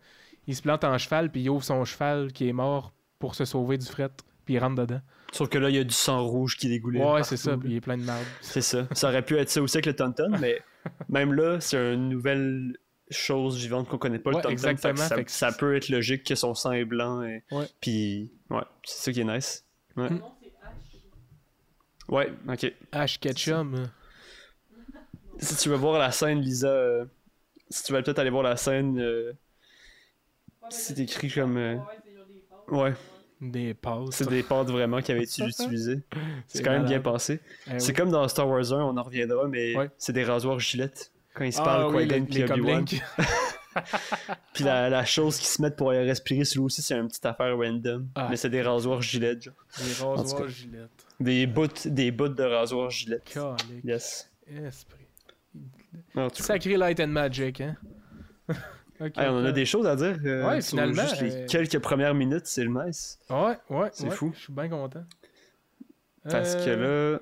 Il se plante en cheval, puis il ouvre son cheval qui est mort pour se sauver du fret, puis il rentre dedans. Sauf que là, il y a du sang rouge qui dégoulait. Ouais, c'est ça, puis il est plein de merde. C'est ça. Ça aurait pu être ça aussi avec le Tonton, mais même là, c'est une nouvelle chose vivante qu'on connaît pas, Ouais, le Tonton. exactement, ça, fait que ça c'est- peut être logique que son sang est blanc. Et... Ouais. Puis, ouais, c'est ça qui est nice. Ouais. H. Ouais, ok. Ash Ketchum. Si tu veux voir la scène, Lisa, euh, si tu veux peut-être aller voir la scène, euh, c'est écrit comme. euh, ouais, Des passes. c'est des pâtes vraiment qui avaient été utilisées. C'est quand même bien pensé. Eh C'est oui. comme dans Star Wars 1, on en reviendra, mais Ouais. c'est des rasoirs gilettes. Quand ils se Ah parlent, oui, Qui-Gon les, puis les Obi-Wan. Puis la, la chose qu'ils se mettent pour aller respirer sur lui aussi, c'est une petite affaire random. Ah. Mais c'est des rasoirs gilettes, genre. Des rasoirs gilettes. Des bouts, des bouts de rasoirs gilettes. Calique. Yes. Esprit. Sacré Light and Magic, hein? Hey, on en a des choses à dire. euh, Ouais, finalement, Juste les euh, quelques premières minutes, c'est le nice. Ouais, ouais, C'est ouais, fou. Je suis bien content. Parce que Euh, là,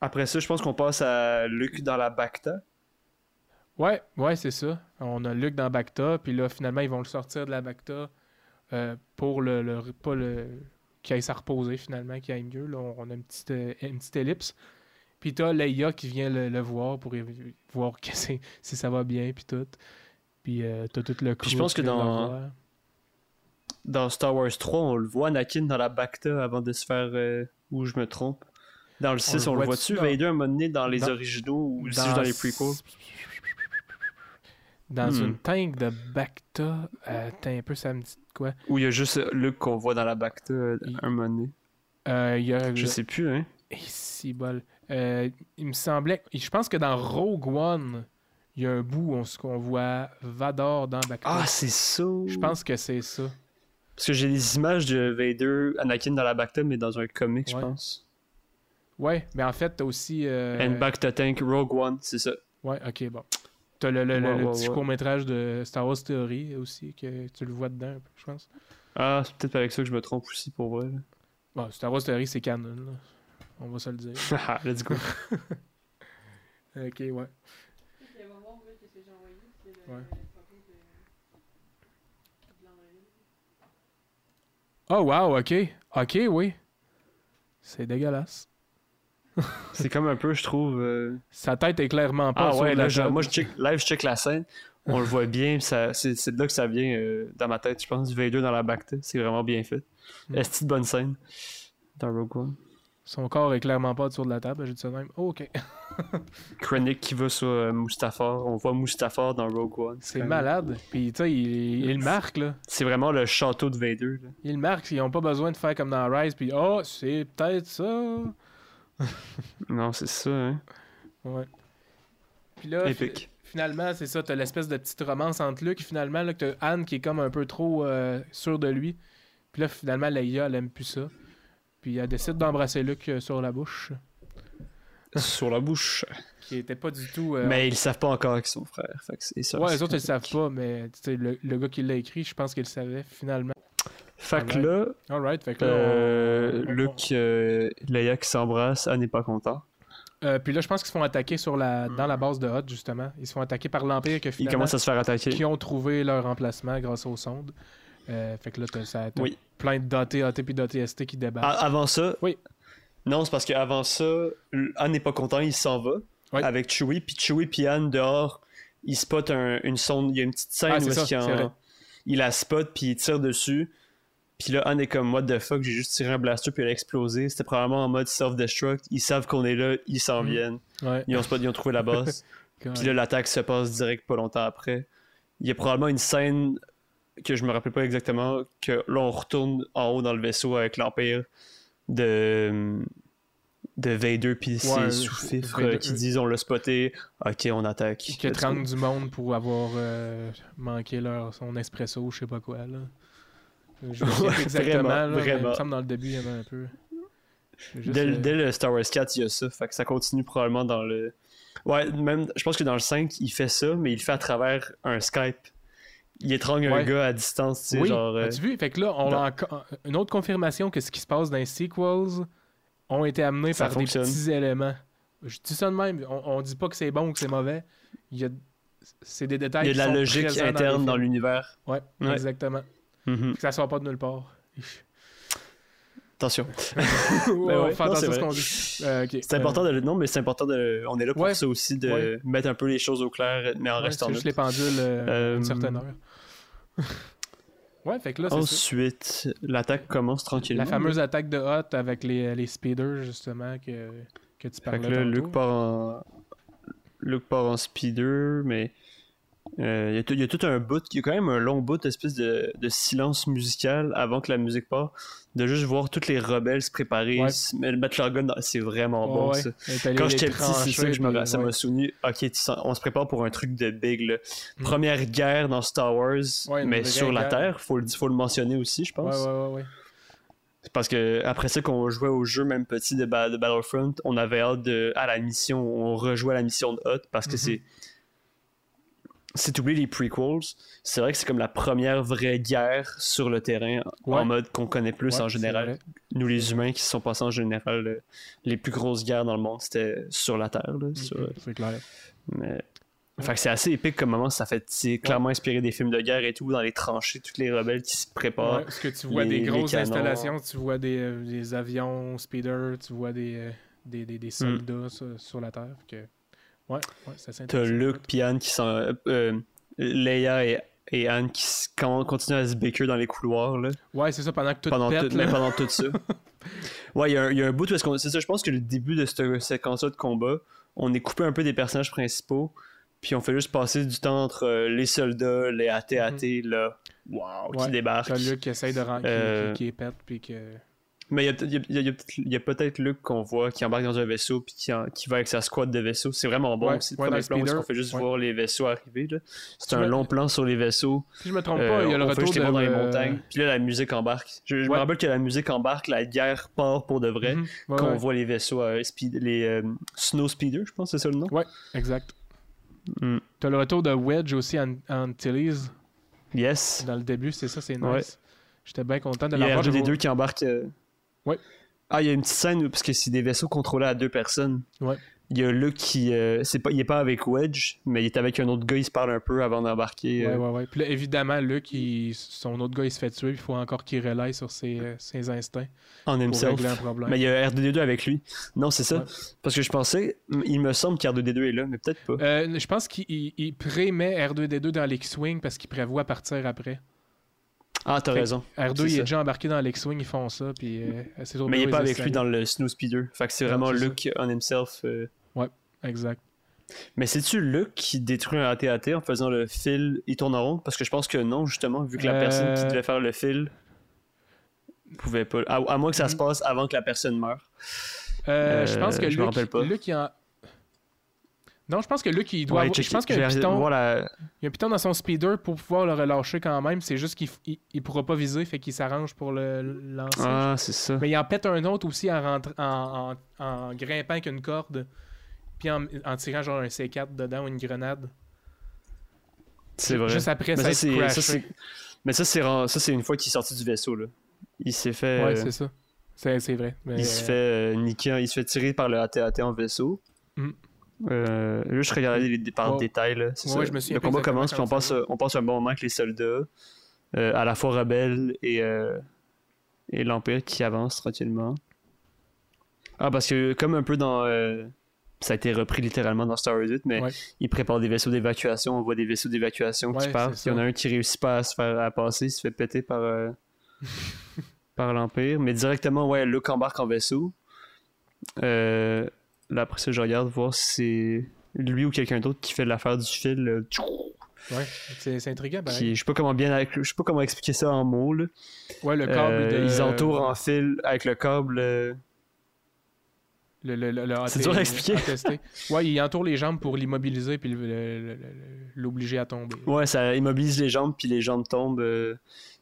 après ça, je pense qu'on passe à Luke dans la Bacta. Ouais, ouais, c'est ça. On a Luke dans Bacta, puis là, finalement, ils vont le sortir de la Bacta euh, pour le, le pas le qu'il aille s'à reposer finalement, qu'il aille mieux. Là, on a une petite, euh, une petite ellipse. Puis t'as Leia qui vient le, le voir pour voir que si ça va bien, puis tout. Puis euh, t'as tout le Puis je pense que dans-. Dans Star Wars 3, on le voit Anakin dans la Bacta avant de se faire. Ou je me trompe. Dans le 6, on, le le voit-tu dans- Vader, à un moment donné, dans les dans- originaux ou c'est juste dans les prequels? Dans Hmm. une tank de Bacta, euh, t'as un peu, ça me dit quoi? Ou il y a juste Luke qu'on voit dans la Bacta Il- un moment donné. Euh, il y a Je sais plus, hein. Et si bol. Euh, il me semblait. Je pense que dans Rogue One, il y a un bout où on, voit Vador dans Bacta. Ah, c'est ça. je pense que c'est ça. Parce que j'ai des images de Vader, Anakin dans la Bacta, mais dans un comic, je pense. Ouais, mais en fait, t'as aussi. euh, And Bacta Tank Rogue One, c'est ça. Ouais, ok, bon. T'as le, le, le- Ouais, le ouais, petit ouais. court-métrage de Star Wars Theory aussi, que tu le vois dedans, un peu, je pense. Ah, c'est peut-être avec ça que je me trompe aussi pour vrai. là. Bon, Star Wars Theory, c'est canon, là. On va se le dire. Haha, Let's go. ok, ouais. Ouais. Oh, wow, ok. Ok, oui. C'est dégueulasse. c'est comme un peu, je trouve. euh, Sa tête est clairement pas Ah ouais, là, table. moi, je check, live, je check la scène. On le voit bien, c'est, de là que ça vient euh, dans ma tête, je pense. Vader dans la Bacta, c'est vraiment bien fait. Mm. Est-ce de bonne scène? Dans Rogue One? Son corps est clairement pas sur la table, j'ai dit ça de même. Oh, ok. Krennic qui va sur euh, Mustafar. On voit Mustafar dans Rogue One. C'est malade. Puis, tu sais, il, il marque, là. C'est vraiment le château de Vader. là. Il le marque, ils ont pas besoin de faire comme dans Rise, puis oh, c'est peut-être ça. Non, c'est ça, hein. Ouais. Puis là, Épique. finalement, c'est ça, t'as l'espèce de petite romance entre Luke, finalement, là, que t'as Anne qui est comme un peu trop euh, sûre de lui. Puis là, finalement, Leia, elle aime plus ça. Puis elle décide d'embrasser Luke euh, sur la bouche, sur la bouche. qui était pas du tout... euh, Mais ils savent pas encore. Fait que c'est ça. Ouais, les autres, ils le savent pas, mais le, le gars qui l'a écrit, je pense qu'il le savait, finalement. Fait que là, Alright, fait que là, on- euh, Luke, euh, Leia qui s'embrasse, Anne n'est pas content. Euh, puis là, je pense qu'ils se font attaquer sur la, dans la base de Hot, justement. Ils se font attaquer par l'Empire que Ils finalement, commencent à se faire attaquer. qui ont trouvé leur emplacement grâce aux sondes. Euh, fait que là, t'as, ça, t'as Oui. plein de dotés AT puis d'ATST qui débarquent. Ah, avant ça, Oui. non, c'est parce qu'avant ça, Anne n'est pas content, il s'en va Oui. avec Chewie, puis Chewie puis Anne dehors, ils spotent un- une sonde, il y a une petite scène Ah, où ça, en- vrai. il la spot puis il tire dessus. Puis là, Anne est comme what the fuck, j'ai juste tiré un blaster puis elle a explosé. C'était probablement en mode self-destruct. Ils savent qu'on est là, ils s'en Mm. viennent. Ouais. Ils ont, spot, ils ont trouvé la base. Puis là, l'attaque se passe direct pas longtemps après. Il y a probablement une scène que je me rappelle pas exactement, que là, on retourne en haut dans le vaisseau avec l'Empire de, de Vader puis ses Ouais, sous-fifres Vader- euh, qui disent on l'a spoté, ok, on attaque. qui tremblent du monde pour avoir euh, manqué leur, son espresso, je sais pas quoi. Là. Je sais Ouais, plus exactement. vraiment, là, il vraiment. me semble dans le début, il y avait un peu. Juste, Dès, le- euh, dès le Star Wars 4, il y a ça. Fait que ça continue probablement dans le. Ouais, même, je pense que dans le 5, il fait ça, mais il le fait à travers un Skype. Il étrangle un gars à distance, tu sais, oui, genre. euh, as-tu vu? Fait que là, on a encore une autre confirmation que ce qui se passe dans les sequels ont été amenés Ça par fonctionne. des petits éléments. Je dis ça de même. On, on dit pas que c'est bon ou que c'est mauvais. Il y a... C'est des détails il y a de la logique interne dans l'univers. Ouais, Ouais. exactement. Mhm. Que ça sort pas de nulle part. Attention. Ben ouais, fait non, attention ce vrai. qu'on dit. Euh. C'est important de le. Non, mais c'est important de. On est là pour Ouais. ça aussi, de Ouais. mettre un peu les choses au clair, mais en Ouais, restant juste les pendules euh, à Euh, une certaine heure. Ouais, fait que là. Ensuite, l'attaque commence tranquillement. La fameuse attaque de Hot avec les, les speeders, justement, que, que tu Fait parlais que là. Luke part en. Luke part en speeder, mais. Euh, Il y, a tout- il y a tout un bout, il y a quand même un long bout d'espèce de, de silence musical avant que la musique part. De juste voir toutes les rebelles se préparer, Ouais. se mettre leur gun dans... C'est vraiment bon Ouais, ça. Quand j'étais petit, c'est ça que je me ça m'a souvenu. Ok, on se prépare pour un truc de big. Là. Mm. Première guerre dans Star Wars, mais sur la guerre. Terre, faut le, faut le mentionner aussi, je pense. ouais, ouais, ouais. C'est Parce que après ça, qu'on jouait au jeu même petit de, Ba- de Battlefront, on avait hâte de, à la mission, on rejouait à la mission de Hot parce que Mhm. c'est. Si tu oublies les prequels, c'est vrai que c'est comme la première vraie guerre sur le terrain Ouais. en mode qu'on connaît plus Ouais, en général. Nous, les humains qui se sont passés en général, les plus grosses guerres dans le monde, c'était sur la Terre. Là, sur, C'est clair. mais... Fait que c'est assez épique comme moment, ça fait c'est clairement inspiré des films de guerre et tout, dans les tranchées, toutes les rebelles qui se préparent. Ouais, parce que tu vois les- des grosses installations, tu vois des, euh, des avions speeders, tu vois des, euh, des, des, des soldats sur, sur la Terre. que... Ouais, ouais, T'as. Luke puis Anne qui sont. euh, euh, Leia et, et Anne qui continuent à se béquer dans les couloirs là, Ouais, c'est ça, pendant que tout pendant, pète. tout, là. pendant tout ça. ouais, il y, a un- y a un bout où. C'est ça, je pense que le début de cette séquence-là de combat, on est coupé un peu des personnages principaux, puis on fait juste passer du temps entre euh, les soldats, les AT-AT, là, wow. Ouais, qui débarquent. T'as Luke qui essaye de rentrer, Euh, qui, qui, qui pète, puis que... Mais il y a, peut-être- Luke qu'on voit qui embarque dans un vaisseau puis qui, en- qui va avec sa squad de vaisseaux. C'est vraiment bon. Ouais, c'est ouais, le premier plan où qu'on fait juste ouais. voir les vaisseaux arriver. C'est un long plan sur les vaisseaux. Si je me trompe Euh, pas, il y a le on retour de... voir dans les euh, montagnes. Puis là, la musique embarque. Je, je me Ouais. rappelle que la musique embarque, la guerre part pour de vrai. mhm, ouais, Quand ouais, on voit les vaisseaux, euh, speed, les euh, Snow Speeder, je pense c'est ça le nom. exact. Mm. T'as le retour de Wedge aussi en Antilles Yes. dans le début, c'est ça, c'est nice. Ouais. J'étais bien content de Il y a l'avoir. R2D2 je- qui embarque. Ouais. Ah, il y a une petite scène parce que c'est des vaisseaux contrôlés à deux personnes. Ouais. Il y a Luke qui. euh, c'est pas, il est pas avec Wedge, mais il est avec un autre gars, il se parle un peu avant d'embarquer. Ouais, euh, ouais, ouais. Puis là, évidemment, Luke, il- son autre gars, il se fait tuer, puis il faut encore qu'il relaye sur ses, euh, ses instincts en pour himself. régler un problème. Mais il y a R2D2 avec lui. Non, c'est ça. Ouais. Parce que je pensais, il me semble qu'R2D2 est là, mais peut-être pas. Euh, je pense qu'il il- il prémet R2D2 dans l'X-Wing parce qu'il prévoit partir après. Ah, t'as raison. R2, C'est il est déjà embarqué dans l'X-Wing, ils font ça, puis euh, Mais il est gars, pas avec lui dans le Snow Speeder. Fait que c'est vraiment. Luke on himself. euh. Exact. Mais c'est-tu Luke qui détruit un AT-AT en faisant le fil, il tourne en rond? Parce que je pense que non, justement, vu que la Euh, personne qui devait faire le fil pouvait pas. À, à moins que ça se Mhm. passe avant que la personne meure. Euh, je Euh, pense que je me Luke, rappelle pas. Luke, il en... Non, je pense que Luke, il doit Ouais, avoir- check- Je pense qu'il y a un piton... il y a un piton dans son speeder pour pouvoir le relâcher quand même. C'est juste qu'il il, il pourra pas viser, fait qu'il s'arrange pour le lancer. Ah, c'est ça. Mais il en pète un autre aussi en, rentre- en, en, en grimpant avec une corde, puis en, en tirant genre un C4 dedans ou une grenade. C'est vrai. Juste après, Mais ça, c'est- Mais ça, c'est ça, c'est une fois qu'il est sorti du vaisseau. Là. Il s'est fait. Ouais, euh, c'est ça. C'est vrai. Mais, Il se euh, fait euh, niquer, il se fait tirer par le AT-AT en vaisseau. Mm. Euh, là, je regardais les, par Ouais. détail. Là, c'est Ouais, ça. ouais, je me souviens le combat commence, puis on passe, on passe un bon moment avec les soldats, euh, à la fois rebelles et, euh, et l'Empire qui avance tranquillement. Ah, parce que comme un peu dans. euh, ça a été repris littéralement dans Star Wars 8, mais Ouais. ils préparent des vaisseaux d'évacuation. On voit des vaisseaux d'évacuation qui partent. Il y en a un qui réussit pas à se faire à passer, il se fait péter par, par l'Empire. Mais directement, ouais, Luke embarque en vaisseau. Euh, là, après ça, je regarde voir si c'est lui ou quelqu'un d'autre qui fait l'affaire du fil. euh, Ouais, c'est c'est intriguant. qui, je sais pas comment bien, je sais pas comment expliquer ça en mots. là. Ouais, le câble Euh, de... Ils entourent en fil avec le câble. euh, Le, le, le- le C'est dur à expliquer. Ouais, il entoure les jambes pour l'immobiliser puis l'obliger à tomber. Ouais, ça immobilise les jambes, puis les jambes tombent. euh,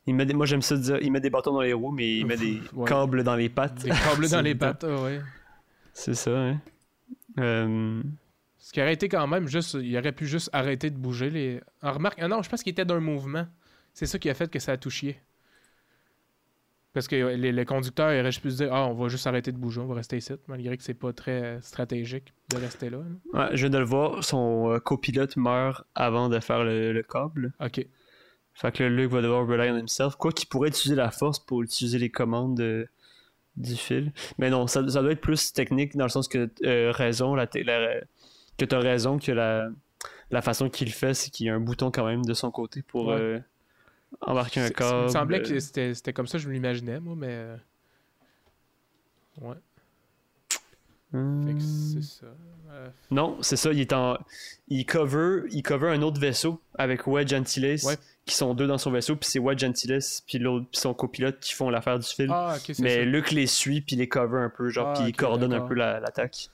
Il met des- Moi, j'aime ça dire, il met des bâtons dans les roues, mais il met des Ouais. câbles dans les pattes. Des câbles dans les pattes, ouais. C'est ça, hein. Euh, Ce qui aurait été quand même juste. Il aurait pu juste arrêter de bouger les. En remarque. Ah non, je pense qu'il était d'un mouvement. C'est ça qui a fait que ça a tout chié. Parce que les, les conducteurs auraient juste pu se dire Ah, on va juste arrêter de bouger, on va rester ici, malgré que c'est pas très stratégique de rester là. là. ouais, je viens de le voir, son euh, copilote meurt avant de faire le, le câble. Ok. Fait que là, Luke va devoir rely on himself. Quoi qu'il pourrait utiliser la force pour utiliser les commandes de- du fil. Mais non, ça, ça doit être plus technique dans le sens que euh, raison, la, te- la- que t'as raison que la, la façon qu'il fait, c'est qu'il y a un bouton quand même de son côté pour Ouais. euh, embarquer un câble. Il me semblait que c'était comme ça, je l'imaginais, moi, mais. euh, Ouais. C'est ça. Euh, Non, c'est ça, il est en. Il cover, il cover un autre vaisseau avec Wedge Antilles, Ouais. Qui sont deux dans son vaisseau, puis c'est Wedge Antilles, puis l'autre, puis son copilote qui font l'affaire du film. Ah, Mais ça. Luke les suit, puis les cover un peu, genre, Ah, puis il coordonne un peu la- l'attaque.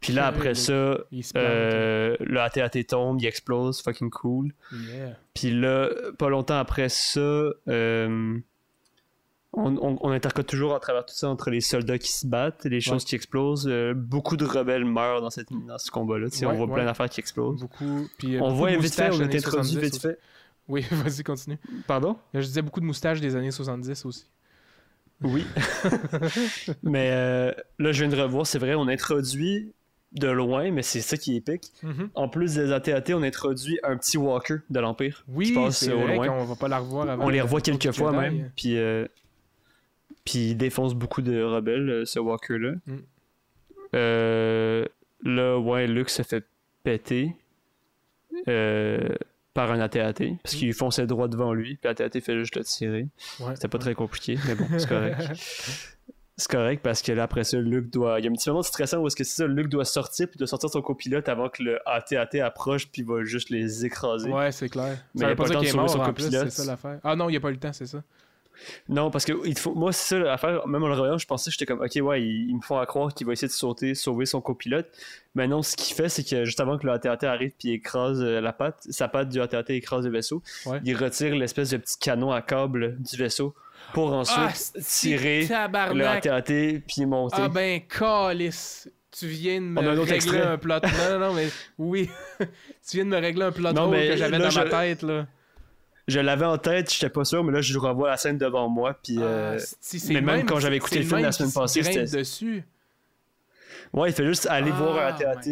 Puis là, après ça, Il euh, le AT-AT tombe, il explose, fucking cool. Yeah. Puis là, pas longtemps après ça, euh, on, on, toujours à travers tout ça entre les soldats qui se battent, les choses Ouais. qui explosent. Euh, beaucoup de rebelles meurent dans, cette, dans ce combat-là. Ouais, on voit ouais. plein d'affaires qui explosent. Beaucoup. Puis, On beaucoup voit vite fait, on est introduit 70 vite fait. Oui, vas-y, continue. Pardon? Je disais beaucoup de moustaches des années 70 aussi. Oui. mais euh, là, je viens de revoir, c'est vrai, on introduit de loin, mais c'est ça qui est épique. En plus des AT-AT, on introduit un petit Walker de l'Empire. qui Oui, passe c'est au vrai loin. qu'on va pas la revoir avant. On les revoit quelques Jedi. fois même. Puis, euh, puis il défonce beaucoup de rebelles, euh, ce Walker-là. Mm. Euh, là, ouais, Luke se fait péter euh, par un AT-AT. Parce Mm. qu'il fonçait droit devant lui. Puis l'AT-AT fait juste le tirer. Ouais. C'était pas très compliqué, mais bon, c'est correct. C'est correct parce que là, après ça, Luke doit. Il y a un petit moment stressant où est-ce que c'est ça, Luke doit sortir puis doit sortir son copilote avant que le AT-AT approche puis va juste les écraser. Ouais, c'est clair. Mais ça il a pas pas le temps de sauver son plus, copilote. ça. Ah non, il a pas eu le temps, c'est ça. Non, parce que il faut... moi, c'est ça l'affaire. Même en le revoyant, je pensais, j'étais comme, ok, ouais, ils, ils me font à croire qu'il va essayer de sauter, sauver son copilote. Mais non, ce qu'il fait, c'est que juste avant que le AT-AT arrive puis il écrase euh, la patte, sa patte du AT-AT écrase le vaisseau, Ouais. il retire l'espèce de petit canon à câble du vaisseau pour ensuite Ah, c'est tirer le. AT-AT puis monter. Ah ben, calice. Tu viens de me un régler extrait. un plot. Non, non, non, mais oui. tu viens de me régler un plot Non, mais que j'avais dans ma tête, là. Je l'avais en tête, j'étais pas sûr, mais là, je revois la scène devant moi. Puis, euh, Ah, si, c'est mais même quand j'avais écouté le film la semaine passée, grimpe c'était- dessus. Ouais, il fait juste aller Ah, voir un AT-AT,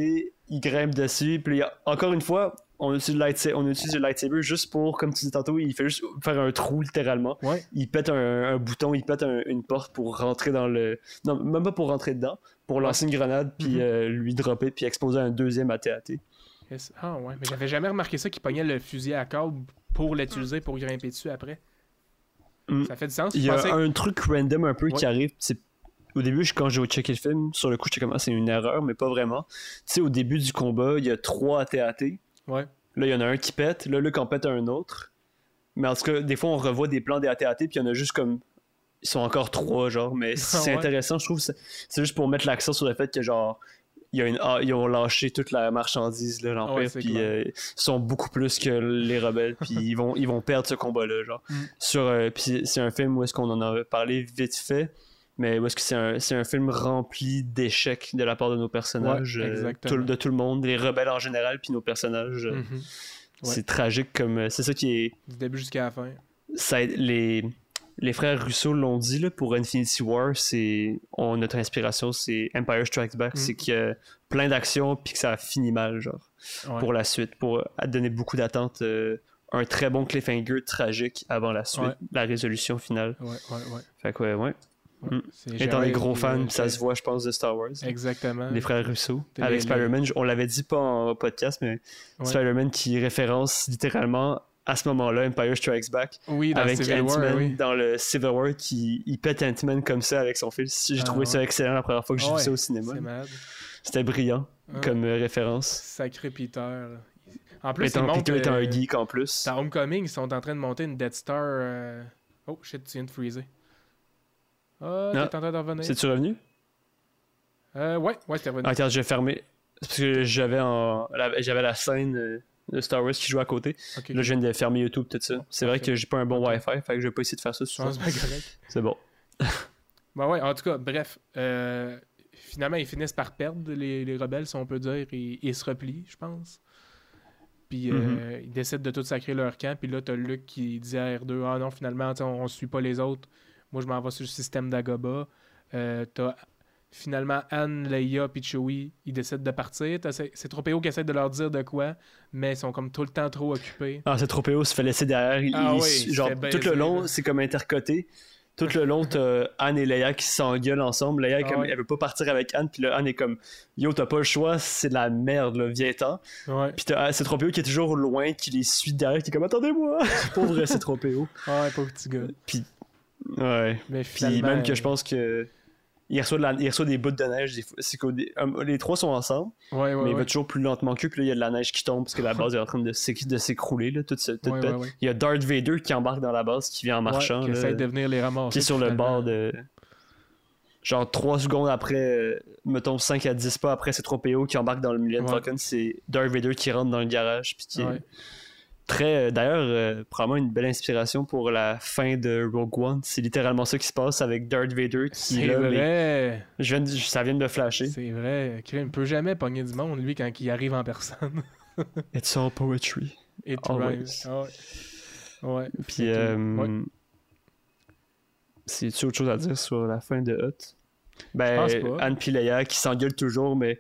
il grimpe dessus, puis encore une fois, on utilise, le lightsa- on utilise le lightsaber juste pour, comme tu dis tantôt, il fait juste faire un trou littéralement. Ouais. Il pète un, un bouton, il pète un- une porte pour rentrer dans le. Non, même pas pour rentrer dedans, pour lancer une grenade, puis Mhm. euh, lui dropper, puis exploser un deuxième AT-AT. Yes. Ah ouais, mais j'avais jamais remarqué ça qu'il pognait le fusil à câble pour l'utiliser pour grimper dessus après. Mm. Ça fait du sens? Il y a pensais- un truc random un peu Ouais. qui arrive. c'est- Au début, je- quand j'ai checké le film, sur le coup, j'étais comme, ah, c'est une erreur, mais pas vraiment. Tu sais, au début du combat, il y a trois AT-AT. Ouais. Là, il y en a un qui pète. Là, Luke en pète un autre. Mais en tout cas, des fois, on revoit des plans des AT-AT, puis il y en a juste comme. Ils sont encore trois, genre. Mais c'est Ouais. intéressant, je trouve. C'est c'est juste pour mettre l'accent sur le fait que, genre. Y a une... ah, ils ont lâché toute la marchandise, là, l'Empire, Ouais, puis euh, ils sont beaucoup plus que les rebelles, puis ils vont, ils vont perdre ce combat-là, genre. Mm. Sur, euh, puis c'est un film où est-ce qu'on en a parlé vite fait, mais où est-ce que c'est un, c'est un film rempli d'échecs de la part de nos personnages, Ouais, euh, tout- de tout le monde, les rebelles en général, puis nos personnages. Mhm. c'est tragique comme. C'est ça qui est. Du début jusqu'à la fin. Ça, les, les frères Russo l'ont dit là, pour Infinity War, c'est. on- Notre inspiration, c'est Empire Strikes Back. Mm. C'est qu'il y a plein d'actions puis que ça finit mal, genre, Ouais. pour la suite, pour donner beaucoup d'attentes. euh, un très bon cliffhanger tragique avant la suite, Ouais. la résolution finale. Ouais, ouais, ouais. Fait que, ouais, ouais. ouais. Mm. Étant des gros fans, ça euh, se voit, je pense, de Star Wars. Exactement. Les frères Russo. Avec les- Spider-Man, on l'avait dit pas en podcast, mais Ouais. Spider-Man qui référence littéralement à ce moment-là Empire Strikes Back Oui, dans avec Civil War, oui. dans le Civil War qui il pète Ant-Man comme ça avec son fils. J'ai Ah, trouvé ça excellent la première fois que j'ai Ah vu ça au cinéma. C'était brillant Ah. comme euh, référence. Sacré Peter. En plus, Étant ils montent, Peter étant euh, un geek en plus. Dans Homecoming, ils sont en train de monter une Death Star. euh, Oh shit, tu viens de freezer. Ah, Ah, t'es en train de revenir. C'est-tu revenu? Euh, ouais, ouais, c'était revenu. Ah, attends, j'ai fermé. C'est parce que j'avais en... la- j'avais la scène euh, de Star Wars qui jouait à côté. Là, je viens de fermer YouTube, tout ça. C'est vrai que j'ai pas un bon. Wi-Fi, fait que je vais pas essayer de faire ça souvent. C'est bon. Bah ouais, en tout cas, bref. euh, finalement, ils finissent par perdre, les, les rebelles, si on peut dire, ils se replient, je pense. Puis euh, Mhm. ils décident de tout sacrer leur camp. Puis là, t'as Luke qui dit à R2 Ah non, finalement, on, on suit pas les autres. Moi, je m'en vais sur le système d'Agoba. Euh, t'as finalement Anne, Leia, puis Chewie. Ils décident de partir. C'est Tropéo qui essaie de leur dire de quoi, mais ils sont comme tout le temps trop occupés. Ah, c'est trop PO se fait laisser derrière. Il- Ah il- oui, genre, tout le long, c'est comme intercoté. Tout le long, t'as Anne et Leia qui s'engueulent ensemble. Leia, Ah comme, ouais. elle veut pas partir avec Anne, puis là, Anne est comme Yo, t'as pas le choix, c'est de la merde, là, viens-t'en. Ouais, Puis t'as c'est Tropéo qui est toujours loin, qui les suit derrière, qui est comme Attendez-moi Pauvre c'est Tropéo. ouais, pauvre petit gars. Ouais. Mais Puis même que je pense que. Il reçoit, de la- il reçoit des bouts de neige. des. C'est hum, les trois sont ensemble, Ouais, ouais, mais il va toujours plus lentement qu'eux. Puis là, il y a de la neige qui tombe parce que la base est en train de s'éc- de s'écrouler. Là, ce-. Il y a Darth Vader qui embarque dans la base, qui vient en marchant. Qui là, essaie de venir les ramasser. qui est sur le bord de. Genre 3 secondes après, euh, mettons 5 à 10 pas après, c'est Tropéo qui embarque dans le Millennium. Falcon. C'est Darth Vader qui rentre dans le garage. Puis qui est. très. euh, D'ailleurs, euh, probablement une belle inspiration pour la fin de Rogue One. C'est littéralement ça qui se passe avec Darth Vader qui C'est vrai. je viens de- ça vient de me flasher. C'est vrai. Il ne peut jamais pogner du monde, lui, quand il arrive en personne. It's all poetry. Et Always. Ah ouais. Ouais. Puis, que- euh, ouais. c'est-tu autre chose à dire sur la fin de Hut? Ben. Anne puis Leia qui s'engueulent toujours, mais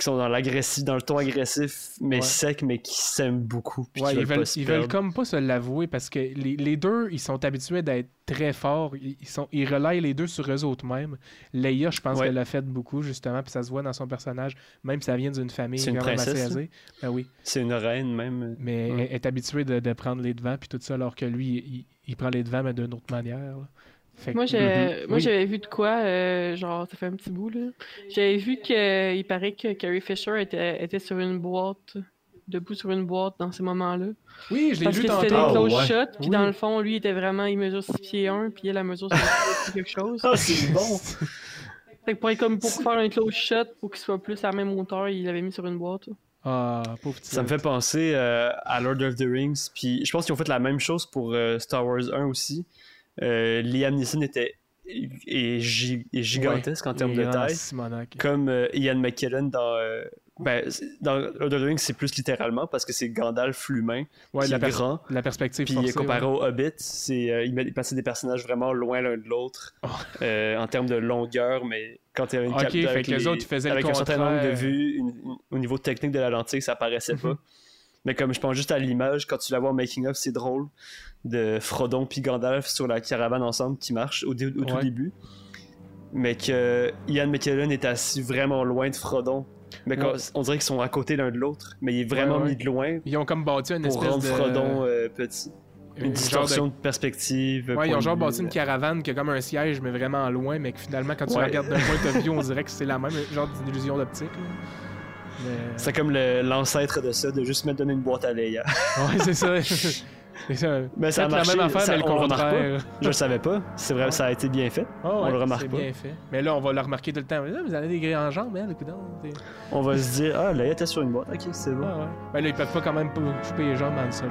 qui sont dans l'agressif, dans le ton agressif, mais Ouais. sec, mais qui s'aiment beaucoup. Ouais, ils veulent, ils veulent comme pas se l'avouer parce que les, les deux, ils sont habitués d'être très forts. Ils, sont, ils relaient les deux sur eux autres mêmes. Leia, je pense Ouais. qu'elle l'a fait beaucoup, justement, puis ça se voit dans son personnage, même si ça vient d'une famille une princesse, aisée. Ben oui. C'est une reine, même. Mais elle est habituée de, de prendre les devants, puis tout ça, alors que lui, il, il prend les devants, mais d'une autre manière. là. Fait que- Moi, Mhm. Oui. j'avais vu de quoi, euh, genre, ça fait un petit bout, là. J'avais vu qu'il paraît que Carrie Fisher était, était sur une boîte, debout sur une boîte dans ces moments-là. Oui, je l'ai Parce vu que tantôt. c'était des Ah, close ouais. shots, puis Oui. dans le fond, lui, il était vraiment, il mesure 6 pieds 1, puis elle, elle mesure 6 pieds quelque chose. Ah, c'est bon! Fait que pour, comme pour faire un close shot, pour qu'il soit plus à la même hauteur, il l'avait mis sur une boîte. Ah, pauvre petit. Ça me fait penser euh, à Lord of the Rings, puis je pense qu'ils ont fait la même chose pour euh, Star Wars 1 aussi. Euh, Liam Neeson était est, gigantesque en termes de taille. Simonac. comme euh, Ian McKellen dans, euh, ben, dans Lord of the Rings, c'est plus littéralement parce que c'est Gandalf l'humain Ouais, qui la, est grand. la perspective Puis forcée, comparé ouais. au Hobbit, c'est euh, il met- il passait des personnages vraiment loin l'un de l'autre Oh. en termes de longueur, mais quand tu avais une Ok, cap- fait avec, les autres, ils faisaient le avec un certain nombre de vues, une- une- au niveau technique de la lentille, ça paraissait pas. Mais comme je pense juste à l'image, quand tu la vois en making of, c'est drôle de Frodon puis Gandalf sur la caravane ensemble qui marche au, dé- au tout Ouais. début. Mais que Ian McKellen est assis vraiment loin de Frodon. Mais Ouais. on dirait qu'ils sont à côté l'un de l'autre, mais il est vraiment Ouais, mis de loin Ils ont comme bâti une espèce de... Frodon euh, petit. une distorsion de- de... perspective. Ouais, ils ont genre bâti une euh. caravane qui a comme un siège, mais vraiment loin, mais que finalement, quand tu Ouais. regardes d'un point de vue, on dirait que c'est la même, genre d'illusion d'optique. Là. Mais... C'est comme le- l'ancêtre de ça, de juste me donner une boîte à Leia. Ouais, c'est ça. ça. Mais ça a Faites la marché, même affaire, ça- mais le on le remarque contraire. Je le savais pas. C'est vrai, ça a été bien fait. Ah On ouais, le remarque pas. bien fait. Mais là, on va le remarquer tout le temps. Ah, vous avez des grilles en jambes, hein, le On va se dire, ah, Leia était sur une boîte. Ok, c'est bon. Ah ouais. Ben là, ils peuvent pas quand même couper les jambes en sol.